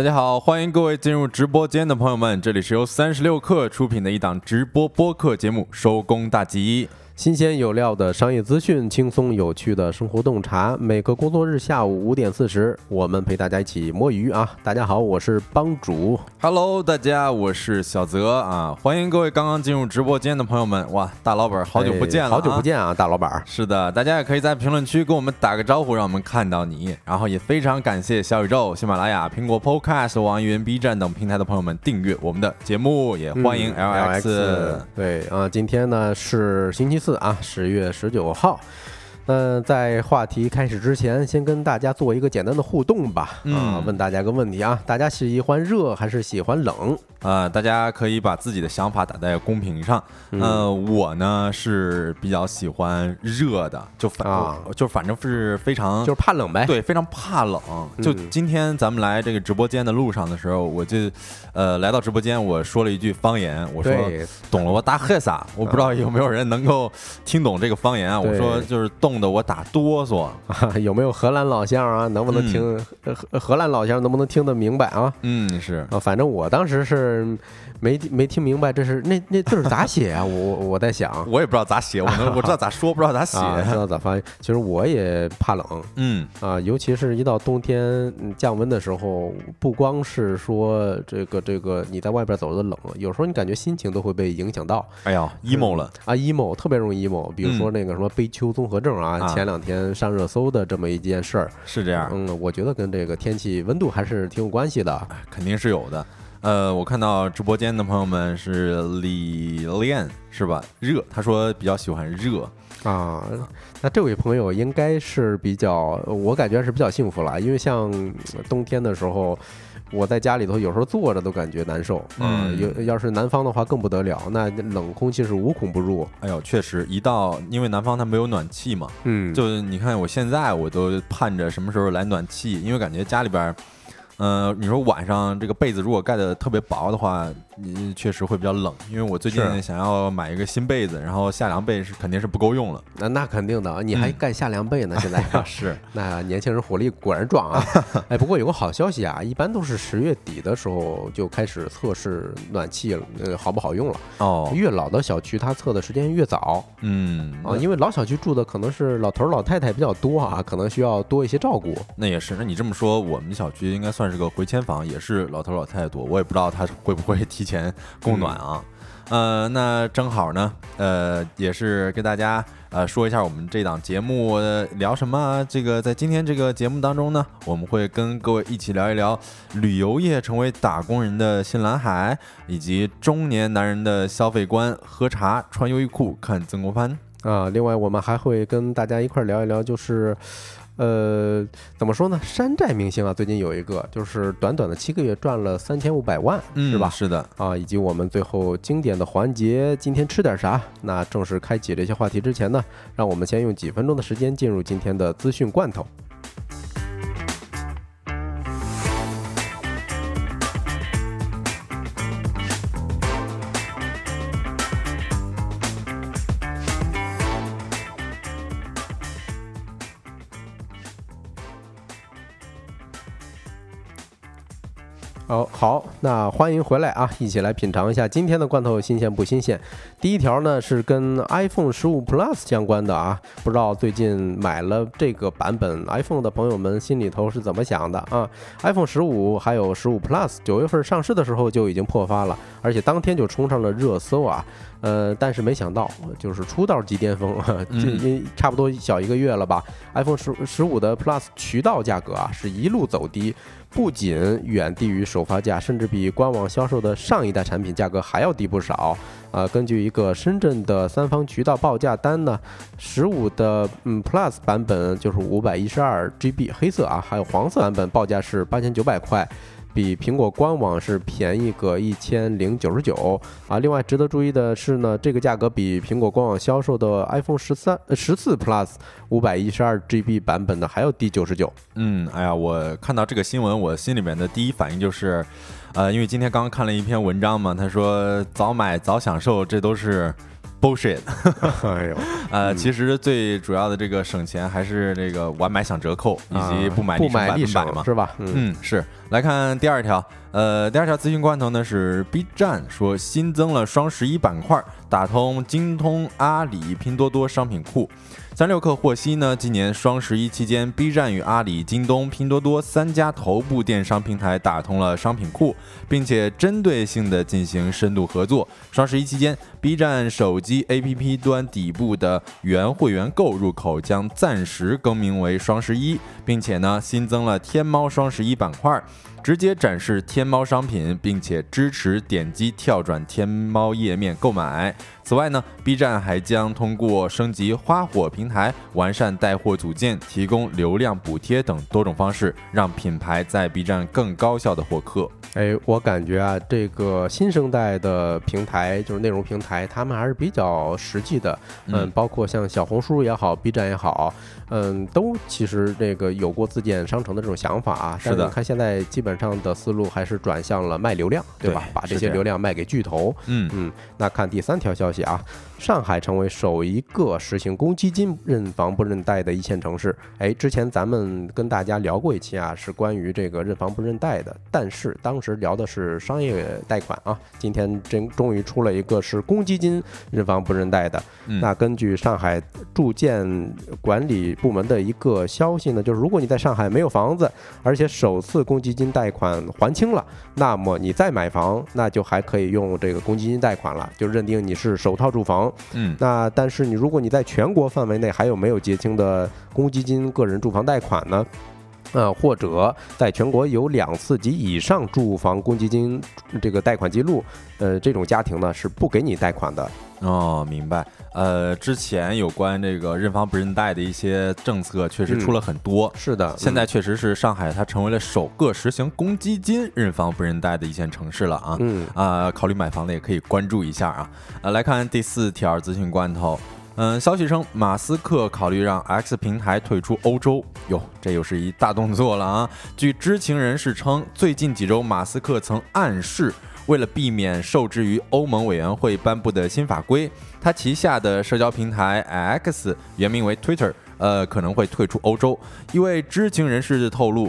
大家好，欢迎各位进入直播间的朋友们，这里是由三十六氪出品的一档直播播客节目《收工大吉》。新鲜有料的商业资讯，轻松有趣的生活洞察。每个工作日下午五点四十，我们陪大家一起摸鱼啊！大家好，我是帮主。Hello，大家，我是小泽啊，欢迎各位刚刚进入直播间的朋友们。哇，大老板，好久不见了、哎好久不。见啊，大老板儿。是的，大家也可以在评论区跟我们打个招呼，让我们看到你。然后也非常感谢小宇宙、喜马拉雅、苹果 Podcast、网易云、B 站等平台的朋友们订阅我们的节目，也欢迎嗯 LX。对啊，今天呢是星期四啊，十月十九号。那在话题开始之前，先跟大家做一个简单的互动吧。啊嗯，问大家个问题啊，大家喜欢热还是喜欢冷？呃，大家可以把自己的想法打在公屏上。嗯呃，我呢是比较喜欢热的，就反、啊就反正是非常就是怕冷呗。对，非常怕冷。就嗯今天咱们来这个直播间的路上的时候，我就呃来到直播间，我说了一句方言，我说懂了我大黑撒，我不知道有没有人能够听懂这个方言啊。我说就是冻得我打哆嗦。啊，有没有荷兰老乡啊？能不能听、嗯荷荷兰老乡能不能听得明白啊？嗯，是啊，反正我当时是没没听明白，这是那那字儿咋写啊？我我我在想我也不知道咋写，我能我知道咋说，不知道咋写。啊，知道咋发音。其实我也怕冷嗯，啊，尤其是一到冬天嗯降温的时候，不光是说这个这个你在外边走的冷，有时候你感觉心情都会被影响到哎呀，emo 了。啊，emo 特别容易 emo。比如说那个什么悲秋综合症啊，啊前两天上热搜的这么一件事儿，是这样，嗯，我觉得跟这个天气温度还是挺有关系的。肯定是有的。呃，我看到直播间的朋友们是李练是吧？热，他说比较喜欢热。啊，那这位朋友应该是比较，我感觉是比较幸福了，因为像呃冬天的时候，我在家里头有时候坐着都感觉难受啊。嗯有要是南方的话更不得了，那冷空气是无孔不入。哎呦，确实，一到因为南方它没有暖气嘛，嗯，就你看我现在我都盼着什么时候来暖气，因为感觉家里边儿，嗯，你说晚上这个被子如果盖的特别薄的话，你确实会比较冷。因为我最近想要买一个新被子，然后夏凉被是肯定是不够用了。那那肯定的啊，你还嗯盖夏凉被呢，现在 是，那年轻人火力果然壮啊！哎，不过有个好消息啊，一般都是十月底的时候就开始测试暖气了，呃，好不好用了。哦，越老的小区，它测的时间越早。嗯，啊，因为老小区住的可能是老头儿老太太比较多啊，可能需要多一些照顾。那也是。那你这么说，我们小区应该算是个回迁房，也是老头老太太多。我也不知道他会不会提前供暖啊。呃，那正好呢，呃，也是跟大家呃说一下我们这档节目、呃聊什么。这个在今天这个节目当中呢，我们会跟各位一起聊一聊旅游业成为打工人的新蓝海，以及中年男人的消费观：喝茶、穿优衣库、看曾国藩。啊，另外我们还会跟大家一块儿聊一聊，就是，呃，怎么说呢？山寨明星啊，最近有一个，就是短短的七个月赚了三千五百万，是吧？是的。啊，以及我们最后经典的环节，今天吃点啥？那正式开启这些话题之前呢，让我们先用几分钟的时间进入今天的资讯罐头。哦，好，那欢迎回来啊！一起来品尝一下今天的罐头新鲜不新鲜。第一条呢是跟 iPhone 十五 Plus 相关的啊，不知道最近买了这个版本 iPhone 的朋友们心里头是怎么想的啊？iPhone 十五还有十五 Plus 九月份上市的时候就已经破发了，而且当天就冲上了热搜啊。呃，但是没想到就是出道即巅峰，这嗯因差不多小一个月了吧？iPhone 十十五的 Plus 渠道价格啊是一路走低，不仅远低于首发价，甚至比官网销售的上一代产品价格还要低不少。啊、根据一个深圳的三方渠道报价单呢，十五的嗯 Plus 版本就是五百一十二 GB 黑色啊，还有黄色版本报价是八千九百块。比苹果官网是便宜个一千零九十九啊。另外值得注意的是呢，这个价格比苹果官网销售的 iPhone 十三、十四 Plus 五百一十二 GB 版本的还要低九十九。嗯，哎呀，我看到这个新闻，我心里面的第一反应就是，呃，因为今天刚刚看了一篇文章嘛，他说早买早享受，这都是 bullshit。哎呦，呃，其实最主要的这个省钱还是这个晚买享折扣，以及不买不买百立省嘛。是吧？嗯，是。来看第二条，呃，第二条资讯罐头呢是 B 站说新增了双十一板块，打通京东、阿里、拼多多商品库。三六氪获悉呢，今年双十一期间，B 站与阿里、京东、拼多多三家头部电商平台打通了商品库，并且针对性的进行深度合作。双十一期间，B 站手机 APP 端底部的原会员购入口将暂时更名为双十一，并且呢新增了天猫双十一板块。直接展示天猫商品，并且支持点击跳转天猫页面购买。此外呢，B 站还将通过升级花火平台、完善带货组件、提供流量补贴等多种方式，让品牌在 B 站更高效的获客。哎，我感觉啊，这个新生代的平台，就是内容平台，他们还是比较实际的。嗯，包括像小红书也好，B 站也好，嗯，都其实这个有过自建商城的这种想法啊。是的。看现在基本上的思路还是转向了卖流量，对吧？把这些流量卖给巨头。嗯嗯。那看第三条消息啊。上海成为首一个实行公积金认房不认贷的一线城市。哎，之前咱们跟大家聊过一期啊，是关于这个认房不认贷的，但是当时聊的是商业贷款啊。今天真终于出了一个是公积金认房不认贷的。那根据上海住建管理部门的一个消息呢，就是如果你在上海没有房子，而且首次公积金贷款还清了，那么你再买房，那就还可以用这个公积金贷款了，就认定你是首套住房。嗯，那但是你如果你在全国范围内还有没有结清的公积金个人住房贷款呢？呃，或者在全国有两次及以上住房公积金这个贷款记录，呃，这种家庭呢是不给你贷款的。哦，明白。呃，之前有关这个认房不认贷的一些政策，确实出了很多。是的，现在确实是上海，它成为了首个实行公积金认房不认贷的一线城市了啊。嗯啊，考虑买房的也可以关注一下啊。呃，来看第四条资讯罐头。嗯，消息称马斯克考虑让 X 平台退出欧洲。哟，这又是一大动作了啊！据知情人士称，最近几周马斯克曾暗示。为了避免受制于欧盟委员会颁布的新法规，他旗下的社交平台 X 原名为 Twitter，呃，可能会退出欧洲。一位知情人士透露，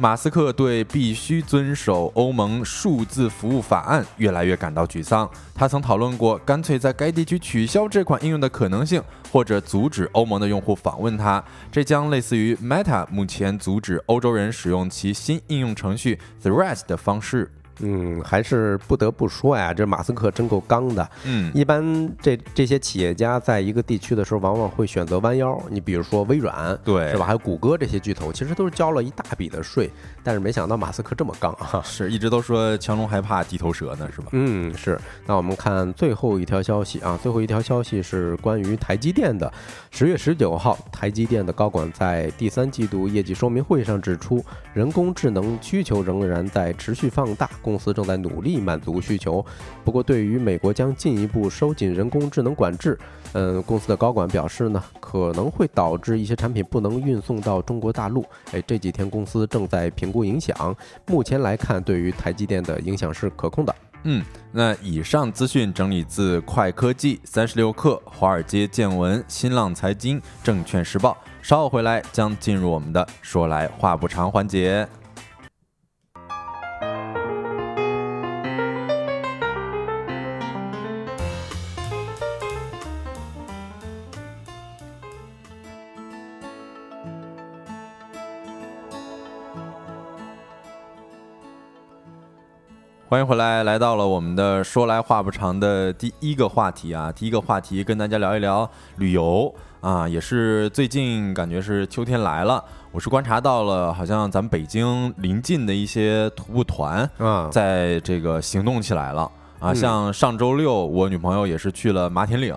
马斯克对必须遵守欧盟数字服务法案越来越感到沮丧。他曾讨论过干脆在该地区取消这款应用的可能性，或者阻止欧盟的用户访问它。这将类似于 Meta 目前阻止欧洲人使用其新应用程序 Threads 的方式。嗯，还是不得不说呀，这马斯克真够刚的。嗯，一般这这些企业家在一个地区的时候，往往会选择弯腰。你比如说微软，对，是吧？还有谷歌这些巨头，其实都是交了一大笔的税。但是没想到马斯克这么刚啊！是一直都说强龙害怕地头蛇呢，是吧？嗯，是。那我们看最后一条消息啊，最后一条消息是关于台积电的。十月十九号，台积电的高管在第三季度业绩说明会上指出，人工智能需求仍然在持续放大。公司正在努力满足需求，不过对于美国将进一步收紧人工智能管制，嗯，公司的高管表示呢，可能会导致一些产品不能运送到中国大陆。哎，这几天公司正在评估不影响，目前来看，对于台积电的影响是可控的。嗯，那以上资讯整理自快科技、三十六氪、华尔街见闻、新浪财经、证券时报。稍后回来将进入我们的说来话不长环节。欢迎回来，来到了我们的说来话不长的第一个话题啊！第一个话题跟大家聊一聊旅游啊，也是最近感觉是秋天来了，我是观察到了，好像咱们北京临近的一些徒步团啊，在这个行动起来了啊，像上周六我女朋友也是去了马田岭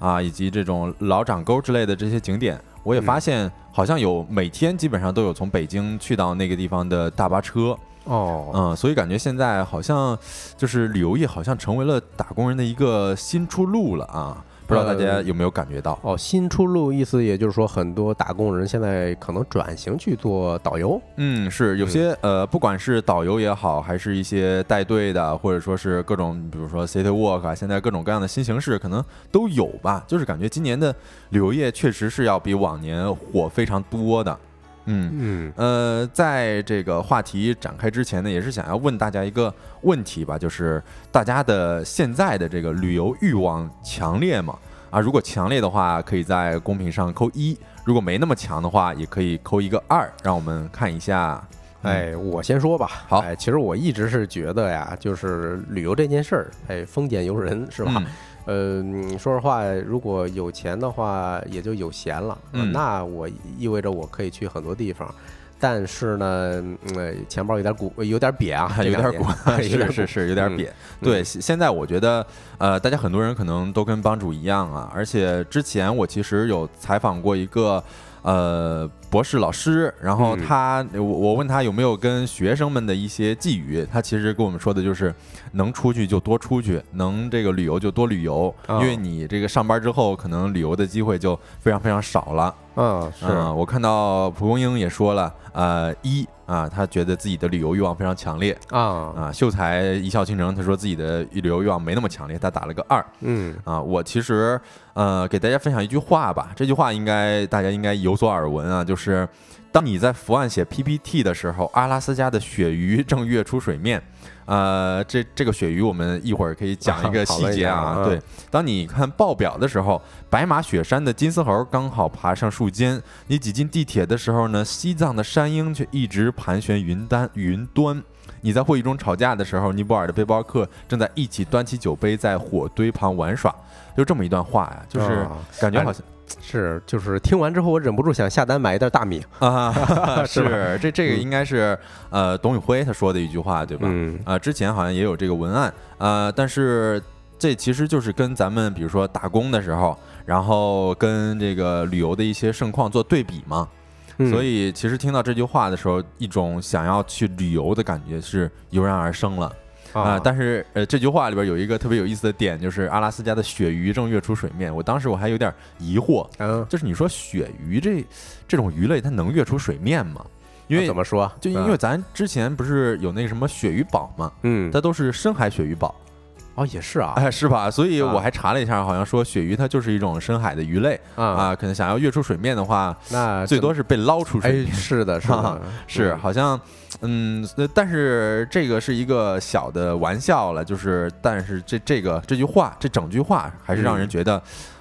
啊，以及这种老掌沟之类的这些景点，我也发现好像有每天基本上都有从北京去到那个地方的大巴车。哦，嗯，所以感觉现在好像就是旅游业好像成为了打工人的一个新出路了啊！不知道大家有没有感觉到？哦，新出路意思也就是说，很多打工人现在可能转型去做导游。嗯，是有些呃，不管是导游也好，还是一些带队的，或者说是各种，比如说 City Walk 啊，现在各种各样的新形式可能都有吧。就是感觉今年的旅游业确实是要比往年火非常多的。嗯嗯呃，在这个话题展开之前呢，也是想要问大家一个问题吧，就是大家的现在的这个旅游欲望强烈吗？啊，如果强烈的话，可以在公屏上扣一；如果没那么强的话，也可以扣一个二，让我们看一下。哎，我先说吧。好哎，其实我一直是觉得呀，就是旅游这件事儿，哎，丰俭由人是吧？嗯呃，嗯说实话，如果有钱的话，也就有闲了。嗯那我意味着我可以去很多地方，但是呢，嗯，呃钱包有点鼓，有点瘪啊，有点鼓，是是是有点瘪。嗯对，现现在我觉得，呃，大家很多人可能都跟帮主一样啊，而且之前我其实有采访过一个。呃，博士老师，然后嗯。他，我我问他有没有跟学生们的一些寄语，他其实跟我们说的就是，能出去就多出去，能这个旅游就多旅游，啊。因为你这个上班之后，可能旅游的机会就非常非常少了。嗯，是，呃，我看到蒲公英也说了，呃，一啊，他觉得自己的旅游欲望非常强烈啊，啊。秀才一笑倾城，他说自己的旅游欲望没那么强烈，他打了个二嗯啊。我其实呃给大家分享一句话吧，这句话应该大家应该有所耳闻啊，就是当你在伏案写 PPT 的时候，阿拉斯加的鳕鱼正跃出水面。呃，这这个鳕鱼我们一会儿可以讲一个 细节啊。啊对，当你看报表的时候，白马雪山的金丝猴刚好爬上树尖，你挤进地铁的时候呢，西藏的山鹰却一直盘旋云端云端。你在会议中吵架的时候，尼泊尔的背包客正在一起端起酒杯在火堆旁玩耍，就这么一段话呀，就是啊感觉好像是，就是听完之后，我忍不住想下单买一袋大米，啊，是吧？是这这个嗯。应该是呃董宇辉他说的一句话对吧？嗯。啊，之前好像也有这个文案，呃，但是这其实就是跟咱们比如说打工的时候，然后跟这个旅游的一些盛况做对比嘛。嗯。所以其实听到这句话的时候，一种想要去旅游的感觉是油然而生了啊、啊，但是呃，这句话里边有一个特别有意思的点，就是阿拉斯加的鳕鱼正跃出水面。我当时我还有点疑惑，嗯，就是你说鳕鱼这这种鱼类它能跃出水面吗？因为怎么说？就因为咱之前不是有那个什么鳕鱼堡嘛，嗯，它都是深海鳕鱼堡，哦也是啊哎，是吧？所以啊我还查了一下，好像说鳕鱼它就是一种深海的鱼类啊，啊，可能想要跃出水面的话，那最多是被捞出水哎面。是的，是的，是，嗯好像，嗯，呃但是这个是一个小的玩笑了，就是，但是这这个这句话，这整句话还是让人觉得，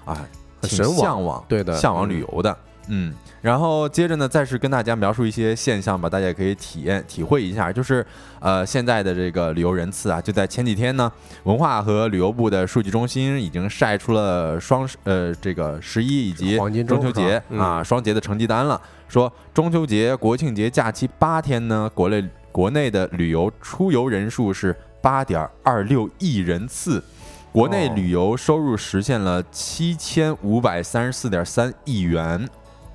啊，挺很向往，对的向往嗯旅游的，嗯。然后接着呢，再是跟大家描述一些现象吧，大家也可以体验体会一下，就是，呃，现在的这个旅游人次啊，就在前几天呢，文化和旅游部的数据中心已经晒出了双十呃这个十一以及黄金中秋节啊双节的成绩单了。说中秋节、国庆节假期八天呢，国内国内的旅游出游人数是八点二六亿人次，国内哦旅游收入实现了七千五百三十四点三亿元。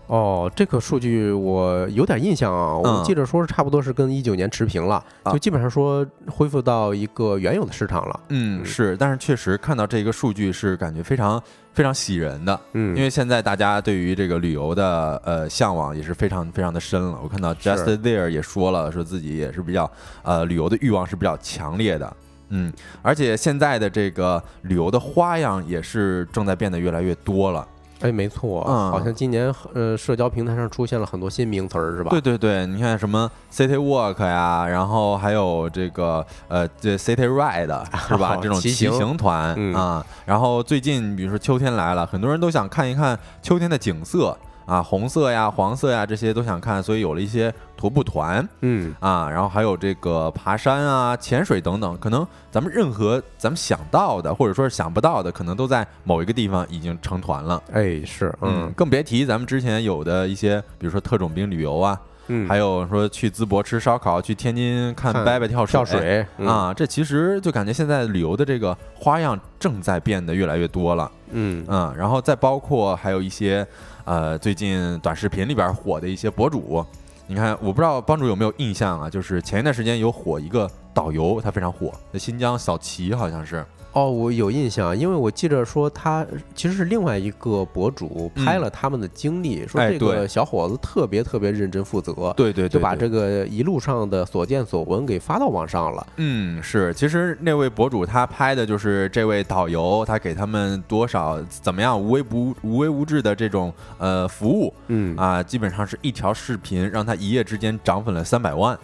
哦，这个数据我有点印象啊，嗯我记得说是差不多是跟一九年持平了，啊就基本上说恢复到一个原有的市场了。嗯，嗯是，但是确实看到这个数据是感觉非常非常喜人的，嗯，因为现在大家对于这个旅游的呃向往也是非常非常的深了。我看到 Just There 也说了，说自己也是比较呃旅游的欲望是比较强烈的。嗯，而且现在的这个旅游的花样也是正在变得越来越多了。哎，没错，嗯好像今年呃社交平台上出现了很多新名词儿，是吧？对对对，你看什么 City Walk 呀，然后还有这个呃这 City Ride 是吧？这种骑骑行行团嗯啊。然后最近比如说秋天来了，很多人都想看一看秋天的景色啊，红色呀、黄色呀这些都想看，所以有了一些徒步团。嗯，啊，然后还有这个爬山啊、潜水等等，可能咱们任何咱们想到的或者说是想不到的，可能都在某一个地方已经成团了。哎，是，嗯，嗯更别提咱们之前有的一些，比如说特种兵旅游啊，嗯，还有说去淄博吃烧烤，去天津看看伯伯跳水跳水嗯。啊，这其实就感觉现在旅游的这个花样正在变得越来越多了，嗯。嗯，然后再包括还有一些呃最近短视频里边火的一些博主，你看我不知道帮主有没有印象啊，就是前一段时间有火一个导游他非常火，在新疆小齐好像是。哦，我有印象，因为我记着说他其实是另外一个博主拍了他们的经历，说这个小伙子特别特别认真负责，对对，就把这个一路上的所见所闻给发到网上了。嗯，是，其实那位博主他拍的就是这位导游，他给他们多少怎么样无微不无微无至的这种呃服务，嗯啊，基本上是一条视频让他一夜之间涨粉了三百万。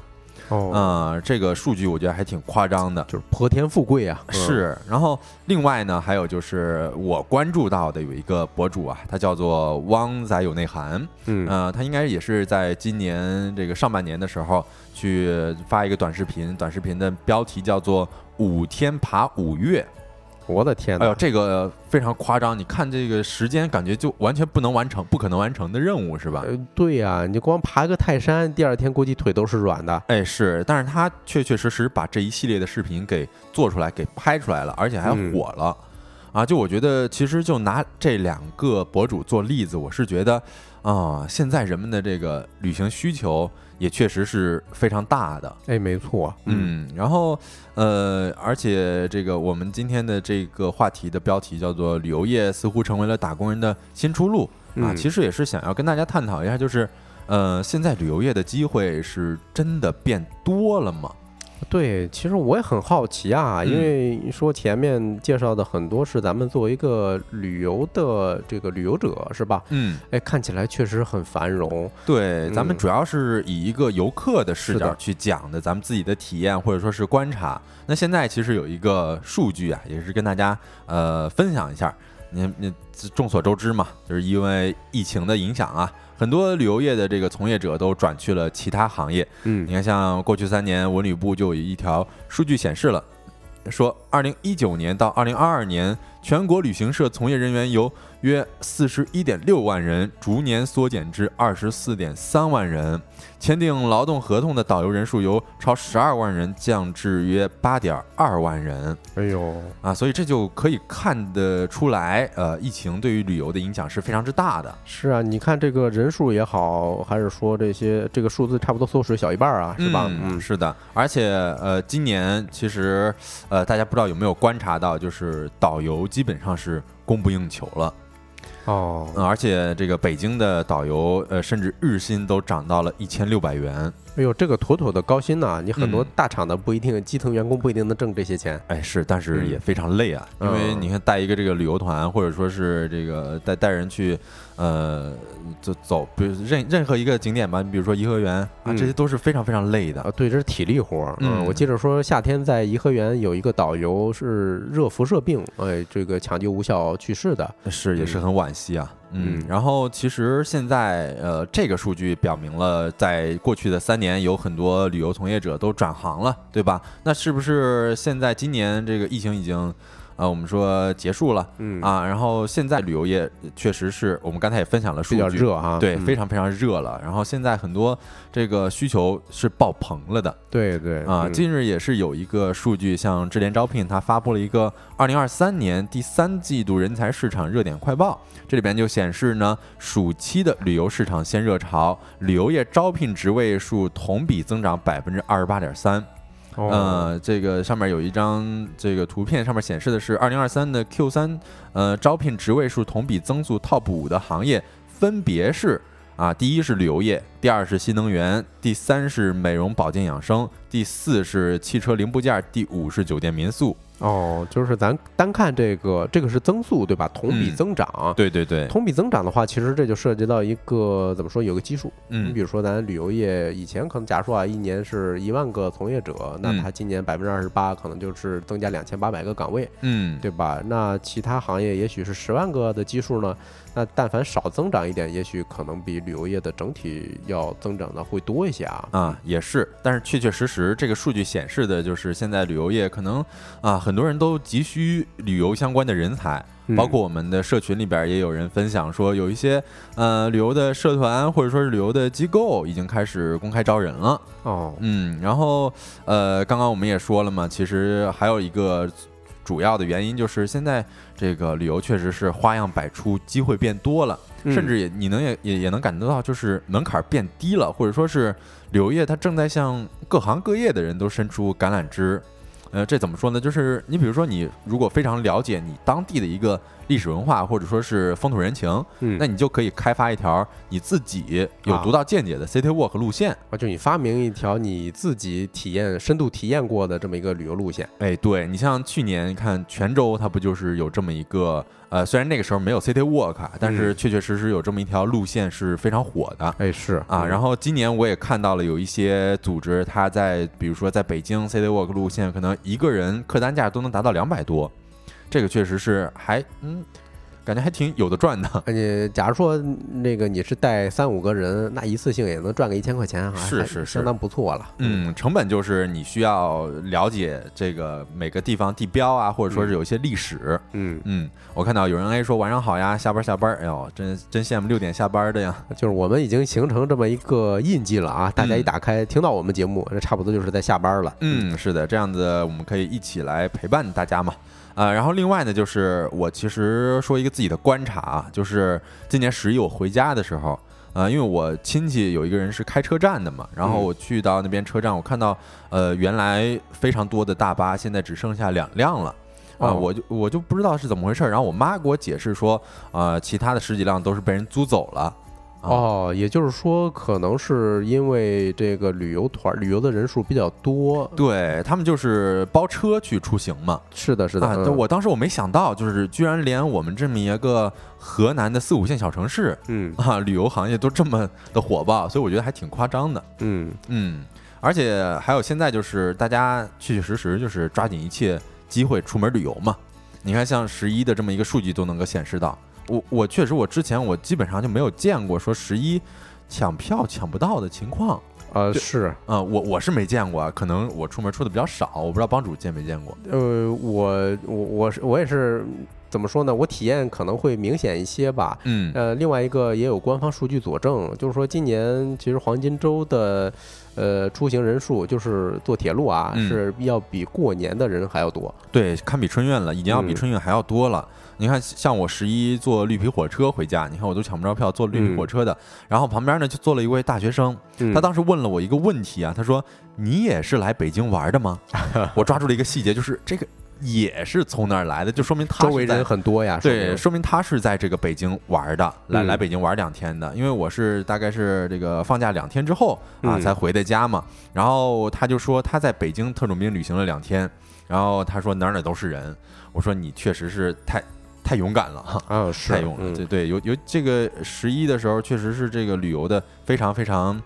哦，啊，这个数据我觉得还挺夸张的，就是泼天富贵啊。是，然后另外呢，还有就是我关注到的有一个博主啊，他叫做汪仔有内涵，嗯，呃，他应该也是在今年这个上半年的时候去发一个短视频，短视频的标题叫做五天爬五岳。我的天！哎呦，这个非常夸张！你看这个时间，感觉就完全不能完成，不可能完成的任务是吧？呃，对呀，你光爬个泰山，第二天估计腿都是软的。哎，是，但是他确确实实把这一系列的视频给做出来，给拍出来了，而且还火了，啊！就我觉得，其实就拿这两个博主做例子，我是觉得，啊，现在人们的这个旅行需求。也确实是非常大的，哎，没错，嗯，然后呃，而且这个我们今天的这个话题的标题叫做“旅游业似乎成为了打工人的新出路”啊，其实也是想要跟大家探讨一下，就是呃，现在旅游业的机会是真的变多了吗？对，其实我也很好奇啊，因为说前面介绍的很多是咱们作为一个旅游的这个旅游者，是吧？嗯，哎，看起来确实很繁荣。对，咱们主要是以一个游客的视角去讲的，咱们自己的体验或者说是观察。那现在其实有一个数据啊，也是跟大家呃分享一下。您您众所周知嘛，就是因为疫情的影响啊。很多旅游业的这个从业者都转去了其他行业。嗯，你看，像过去三年，文旅部就有一条数据显示了，说二零一九年到二零二二年，全国旅行社从业人员由约四十一点六万人，逐年缩减至二十四点三万人。签订劳动合同的导游人数由超十二万人降至约八点二万人。哎呦啊，所以这就可以看得出来，呃，疫情对于旅游的影响是非常之大的。是啊，你看这个人数也好，还是说这些这个数字差不多缩水小一半啊，是吧？嗯，是的。而且呃，今年其实呃，大家不知道有没有观察到，就是导游基本上是供不应求了。哦，而且这个北京的导游，呃，甚至日薪都涨到了一千六百元。哎呦，这个妥妥的高薪呐！你很多大厂的不一定，基层员工不一定能挣这些钱。哎，是，但是也非常累啊，因为你看带一个这个旅游团，或者说是这个带带人去，呃，走走，比如任任何一个景点吧，你比如说颐和园啊，这些都是非常非常累的啊。对，这是体力活儿。嗯，我记得说夏天在颐和园有一个导游是热辐射病，哎，这个抢救无效去世的，是也是很惋惜啊。嗯，然后其实现在呃，这个数据表明了，在过去的三年，有很多旅游从业者都转行了，对吧？那是不是现在今年这个疫情已经？呃，我们说结束了，嗯啊，然后现在旅游业确实是我们刚才也分享了数据，比较热啊，对，非常非常热了。然后现在很多这个需求是爆棚了的，对对啊。近日也是有一个数据，像智联招聘，它发布了一个二零二三年第三季度人才市场热点快报，这里边就显示呢，暑期的旅游市场先热潮，旅游业招聘职位数同比增长百分之二十八点三。呃，这个上面有一张这个图片，上面显示的是二零二三的 Q 三，呃，招聘职位数同比增速 TOP 五的行业分别是啊，第一是旅游业，第二是新能源，第三是美容保健养生，第四是汽车零部件，第五是酒店民宿。哦，就是咱单看这个，这个是增速对吧？同比增长，对对对，同比增长的话，其实这就涉及到一个怎么说，有个基数。嗯，你比如说咱旅游业以前可能假如说啊，一年是一万个从业者，那它今年百分之二十八，可能就是增加两千八百个岗位，嗯，对吧？那其他行业也许是十万个的基数呢，那但凡少增长一点，也许可能比旅游业的整体要增长的会多一些啊。啊，也是，但是确确实实这个数据显示的就是现在旅游业可能啊很。很多人都急需旅游相关的人才，包括我们的社群里边也有人分享说，有一些呃旅游的社团或者说是旅游的机构已经开始公开招人了。哦，嗯，然后呃，刚刚我们也说了嘛，其实还有一个主要的原因就是现在这个旅游确实是花样百出，机会变多了，嗯甚至也你能也也也能感觉到，就是门槛变低了，或者说是旅游业它正在向各行各业的人都伸出橄榄枝。呃，这怎么说呢？就是你比如说，你如果非常了解你当地的一个历史文化，或者说是风土人情，嗯那你就可以开发一条你自己有独到见解的 city walk 路线。啊，就你发明一条你自己体验、深度体验过的这么一个旅游路线。哎，对你像去年你看泉州，它不就是有这么一个呃，虽然那个时候没有 city walk，啊但是嗯确确实实有这么一条路线是非常火的。哎，是啊，然后后今年我也看到了有一些组织，他在比如说在北京 City Walk 路线，可能一个人客单价都能达到两百多，这个确实是还嗯，感觉还挺有的赚的。而且，假如说那个你是带三五个人，那一次性也能赚个一千块钱，是是是相当不错了。嗯，成本就是你需要了解这个每个地方地标啊，或者说是有一些历史。嗯，嗯，我看到有人哎说晚上好呀，下班下班，哎呦，真真羡慕六点下班的呀。就是我们已经形成这么一个印记了啊！大家一嗯打开听到我们节目，这差不多就是在下班了。嗯，是的，这样子我们可以一起来陪伴大家嘛。呃，然后另外呢，就是我其实说一个自己的观察啊，就是今年十一我回家的时候，呃，因为我亲戚有一个人是开车站的嘛，然后嗯我去到那边车站，我看到呃原来非常多的大巴，现在只剩下两辆了。啊、哦我就我就不知道是怎么回事儿，然后我妈给我解释说，呃，其他的十几辆都是被人租走了。啊哦，也就是说，可能是因为这个旅游团旅游的人数比较多。对他们就是包车去出行嘛，是的，是的。啊，我当时我没想到，就是居然连我们这么一个河南的四五线小城市嗯啊，旅游行业都这么的火爆，所以我觉得还挺夸张的。嗯嗯，而且还有现在就是大家确确实实就是抓紧一切机会出门旅游嘛。你看，像十一的这么一个数据都能够显示到，我我确实我之前我基本上就没有见过说十一抢票抢不到的情况。呃对是啊、我我是没见过，可能我出门出的比较少，我不知道帮主见没见过。呃，我我我是我也是怎么说呢？我体验可能会明显一些吧。嗯呃，另外一个也有官方数据佐证，就是说今年其实黄金周的呃出行人数，就是坐铁路啊，嗯是要比过年的人还要多。对，堪比春运了，已经要比嗯春运还要多了。你看，像我十一坐绿皮火车回家，你看我都抢不着票，坐绿皮火车的。然后旁边呢就坐了一位大学生，嗯他当时问了我一个问题啊，他说：“你也是来北京玩的吗？” 我抓住了一个细节，就是这个也是从那儿来的，就说明他周围人很多呀，对，说明他是在这个北京玩的，来嗯来北京玩两天的。因为我是大概是这个放假两天之后啊嗯才回的家嘛。然后他就说他在北京特种兵旅行了两天，然后他说哪儿哪儿都是人。我说你确实是太太勇敢了哈。啊是太勇了，嗯对对，有有这个十一的时候，确实是这个旅游的非常非常，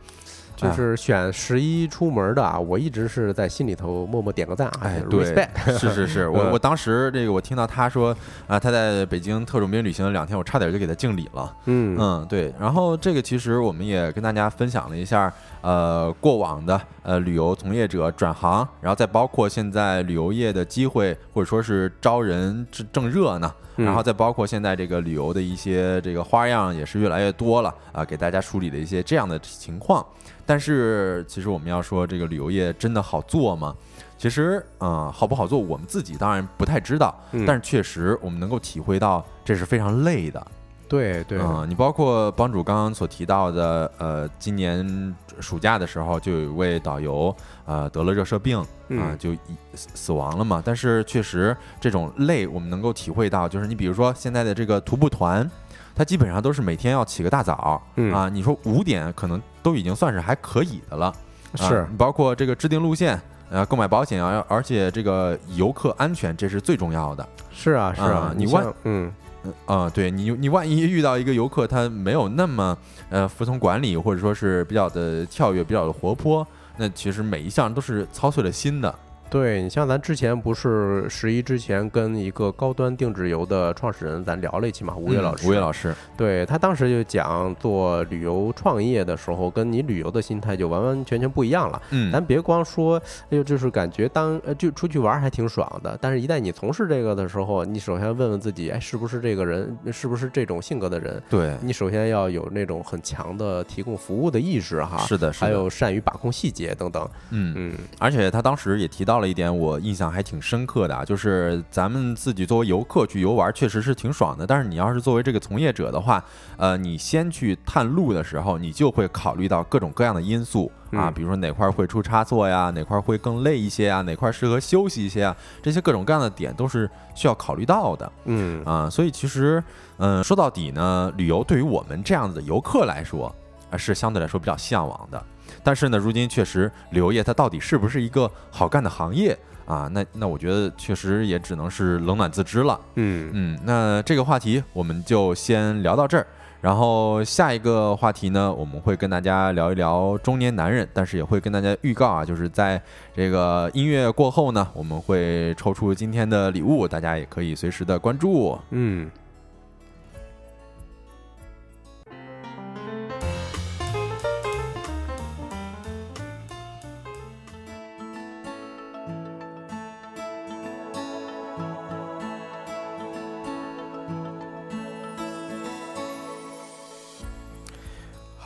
就哎是选十一出门的啊，我一直是在心里头默默点个赞啊，哎，对 是是是，我嗯我当时这个我听到他说啊，他在北京特种兵旅行了两天，我差点就给他敬礼了。嗯嗯，对。然后这个其实我们也跟大家分享了一下，呃，过往的呃旅游从业者转行，然后再包括现在旅游业的机会或者说是招人正正热呢，嗯然后再包括现在这个旅游的一些这个花样也是越来越多了啊，给大家梳理了一些这样的情况。但是其实我们要说这个旅游业真的好做吗？其实，嗯、好不好做，我们自己当然不太知道，嗯但是确实我们能够体会到这是非常累的。对对，嗯，你包括帮主刚刚所提到的，呃，今年暑假的时候就有一位导游，呃，得了热射病啊、嗯就已死死亡了嘛。但是确实这种累，我们能够体会到，就是你比如说现在的这个徒步团，它基本上都是每天要起个大早、嗯啊，你说五点可能都已经算是还可以的了。啊是你包括这个制定路线。呃，购买保险啊，而且这个游客安全这是最重要的。是啊是啊你像万嗯啊、对你，你万一遇到一个游客，他没有那么呃服从管理，或者说是比较的跳跃、比较的活泼，那其实每一项都是操碎了心的。对你像咱之前不是十一之前跟一个高端定制游的创始人咱聊了一期嘛，吴越嗯老师，吴越老师，对他当时就讲做旅游创业的时候，跟你旅游的心态就完完全全不一样了。嗯，咱别光说，哎呦，就是感觉当呃就出去玩还挺爽的，但是一旦你从事这个的时候，你首先问问自己，哎，是不是这个人，是不是这种性格的人？对，你首先要有那种很强的提供服务的意识哈，是的，是的，还有善于把控细节等等。嗯，嗯而且他当时也提到到了一点，我印象还挺深刻的啊，就是咱们自己作为游客去游玩，确实是挺爽的。但是你要是作为这个从业者的话，呃，你先去探路的时候，你就会考虑到各种各样的因素啊，嗯比如说哪块会出差错呀，哪块会更累一些啊，哪块适合休息一些啊，这些各种各样的点都是需要考虑到的。嗯啊，所以其实，嗯，说到底呢，旅游对于我们这样子的游客来说，啊，是相对来说比较向往的。但是呢，如今确实旅游业它到底是不是一个好干的行业啊？那那我觉得确实也只能是冷暖自知了。嗯嗯，那这个话题我们就先聊到这儿。然后下一个话题呢，我们会跟大家聊一聊中年男人，但是也会跟大家预告啊，就是在这个音乐过后呢，我们会抽出今天的礼物，大家也可以随时的关注。嗯。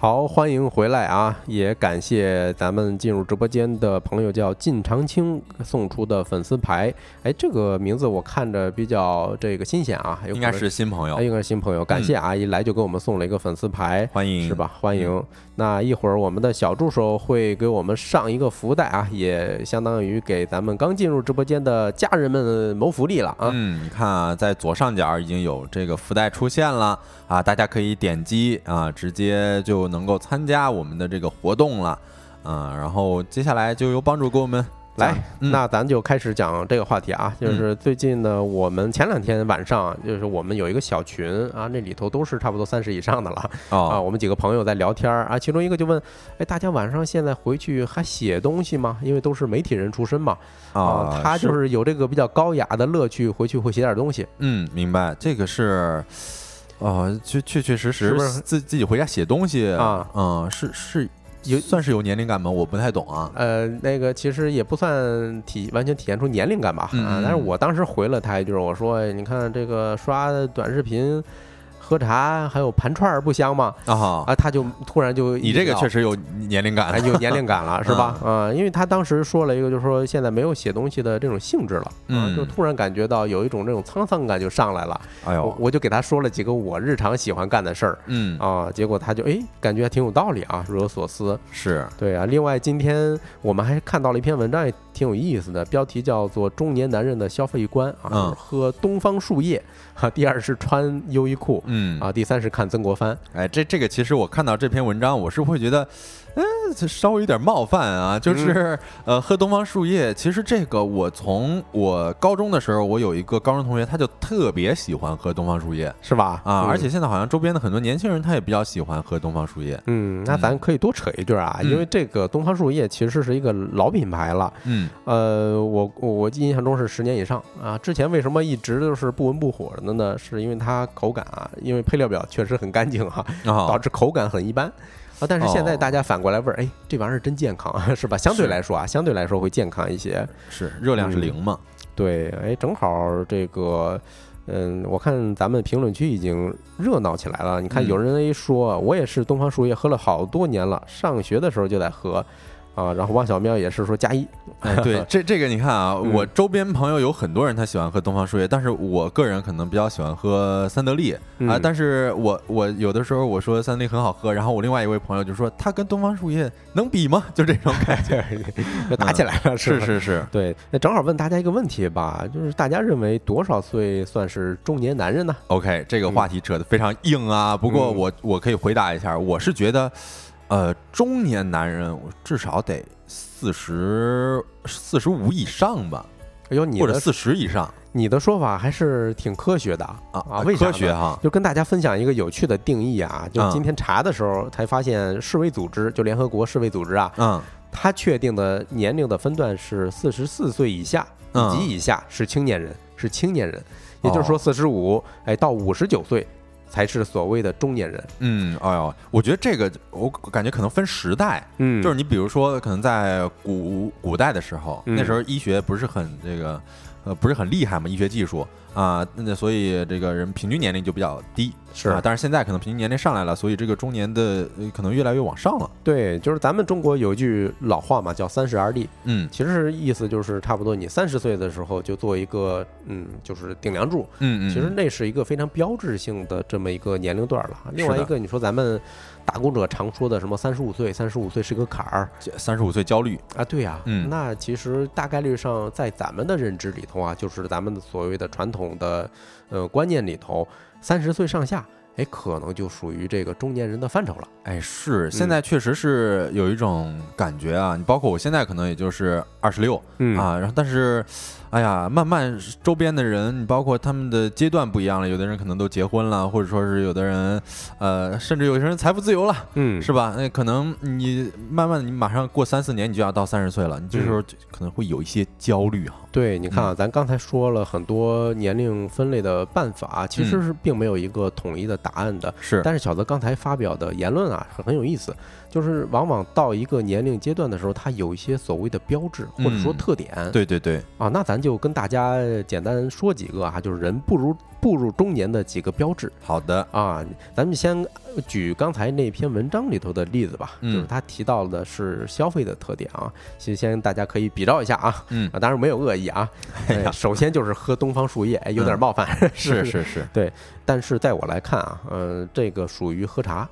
好，欢迎回来啊！也感谢咱们进入直播间的朋友叫靳长青送出的粉丝牌。哎，这个名字我看着比较这个新鲜啊，有应该是新朋友哎，，应该是新朋友，感谢啊！一来就给我们送了一个粉丝牌，欢迎是？吧？欢迎。那一会儿我们的小助手会给我们上一个福袋啊，也相当于给咱们刚进入直播间的家人们谋福利了啊。嗯，你看啊，在左上角已经有这个福袋出现了啊，大家可以点击啊，直接就能够参加我们的这个活动了。嗯，然后接下来就由帮主给我们来那咱就开始讲这个话题啊，就是最近呢，我们前两天晚上，就是我们有一个小群啊，那里头都是差不多三十以上的了啊，哦，我们几个朋友在聊天儿啊，其中一个就问，哎，大家晚上现在回去还写东西吗？因为都是媒体人出身嘛，啊，他就是有这个比较高雅的乐趣，回去会写点东西。嗯，明白，这个是。哦，确确确实实是不是自自己回家写东西啊，嗯，是是有算是有年龄感吗？我不太懂啊。呃，那个其实也不算体完全体现出年龄感吧，嗯啊，但是我当时回了他一句，我说，哎你看这个刷短视频、喝茶还有盘串儿不香吗？啊，啊，他就突然就你这个确实。有年龄感哎，，有年龄感了，是吧？啊，因为他当时说了一个，就是说现在没有写东西的这种兴致了，啊，嗯就突然感觉到有一种这种沧桑感就上来了。我哎呦，我就给他说了几个我日常喜欢干的事儿嗯，啊，结果他就哎感觉还挺有道理啊，若有所思。是，对啊，另外今天我们还看到了一篇文章，也挺有意思的，标题叫做《中年男人的消费观》啊，嗯喝东方树叶，哈、第二是穿优衣库。嗯啊，第三是看曾国藩，哎，这这个其实我看到这篇文章，我是会觉得，嗯，这稍微有点冒犯啊。就是、呃，喝东方树叶，其实这个我从我高中的时候，我有一个高中同学，他就特别喜欢喝东方树叶是吧？啊，嗯而且现在好像周边的很多年轻人他也比较喜欢喝东方树叶。嗯，那咱可以多扯一句啊，嗯因为这个东方树叶其实是一个老品牌了，嗯呃，我我印象中是十年以上啊。之前为什么一直都是不温不火的呢？是因为它口感啊，因为配料表确实很干净哈、导啊，致口感很一般。啊，但是现在哦大家反过来问，哎，这玩意儿真健康啊，是吧？相对来说啊，相对来说会健康一些。是热量是零嘛？对，哎，正好这个，嗯，我看咱们评论区已经热闹起来了。你看，嗯有人一说，我也是东方树叶喝了好多年了，上学的时候就在喝，啊，然后汪小喵也是说加一，哎，对，这这个你看啊，嗯我周边朋友有很多人他喜欢喝东方树叶，但是我个人可能比较喜欢喝三得利啊。嗯但是我我有的时候我说三得利很好喝，然后我另外一位朋友就说它跟东方树叶能比吗？就这种感觉。就打起来了，是？是是，对，那正好问大家一个问题吧，就是大家认为多少岁算是中年男人呢？OK，这个话题扯得非常硬啊。不过嗯我我可以回答一下，我是觉得，呃，中年男人我至少得四十四十五以上吧，哎呦，你或者四十以上。你的说法还是挺科学的啊啊为啥呢？科学哈，就跟大家分享一个有趣的定义啊，就嗯今天查的时候才发现，世卫组织就联合国世卫组织啊，嗯。它确定的年龄的分段是四十四岁以下嗯。以及以下是青年人，是青年人，也就是哦。说四十五哎到五十九岁才是所谓的中年人。嗯，哎呦，我觉得这个我感觉可能分时代，嗯就是你比如说，可能在古古代的时候，嗯那时候医学不是很这个。呃，不是很厉害嘛，医学技术啊，那所以这个人平均年龄就比较低，是啊，但是现在可能平均年龄上来了，所以这个中年的呃可能越来越往上了。对，就是咱们中国有一句老话嘛，叫三十而立，嗯。其实是意思就是差不多你三十岁的时候就做一个嗯，就是顶梁柱，嗯嗯，其实那是一个非常标志性的这么一个年龄段了。另外一个，你说咱们打工者常说的什么三十五岁，三十五岁是个坎儿三十五岁焦虑，啊，对呀、嗯。那其实大概率上在咱们的认知里头啊，就是咱们的所谓的传统的呃观念里头，三十岁上下。哎，可能就属于这个中年人的范畴了。哎，是现在确实是有一种感觉啊，你包括我现在可能也就是二十六嗯啊，然后但是，哎呀，慢慢周边的人，你包括他们的阶段不一样了，有的人可能都结婚了，或者说是有的人，呃，甚至有些人财富自由了，嗯是吧？那可能你慢慢你马上过三四年，你就要到三十岁了，你这时候可能会有一些焦虑啊。对，你嗯看啊，咱刚才说了很多年龄分类的办法，其实是并没有一个统一的答案的。是，但是小泽刚才发表的言论啊，是很有意思，就是往往到一个年龄阶段的时候，它有一些所谓的标志或者说嗯特点。对对对，啊，那咱就跟大家简单说几个啊，就是人步入步入中年的几个标志。好的，啊。咱们先举刚才那篇文章里头的例子吧，嗯。就是他提到的是消费的特点啊，其实先大家可以比照一下啊。嗯。啊，，当然没有恶意啊。首先就是喝东方树叶，哎，有点嗯冒犯，是 是是，对但是在我来看啊，嗯、这个属于喝茶，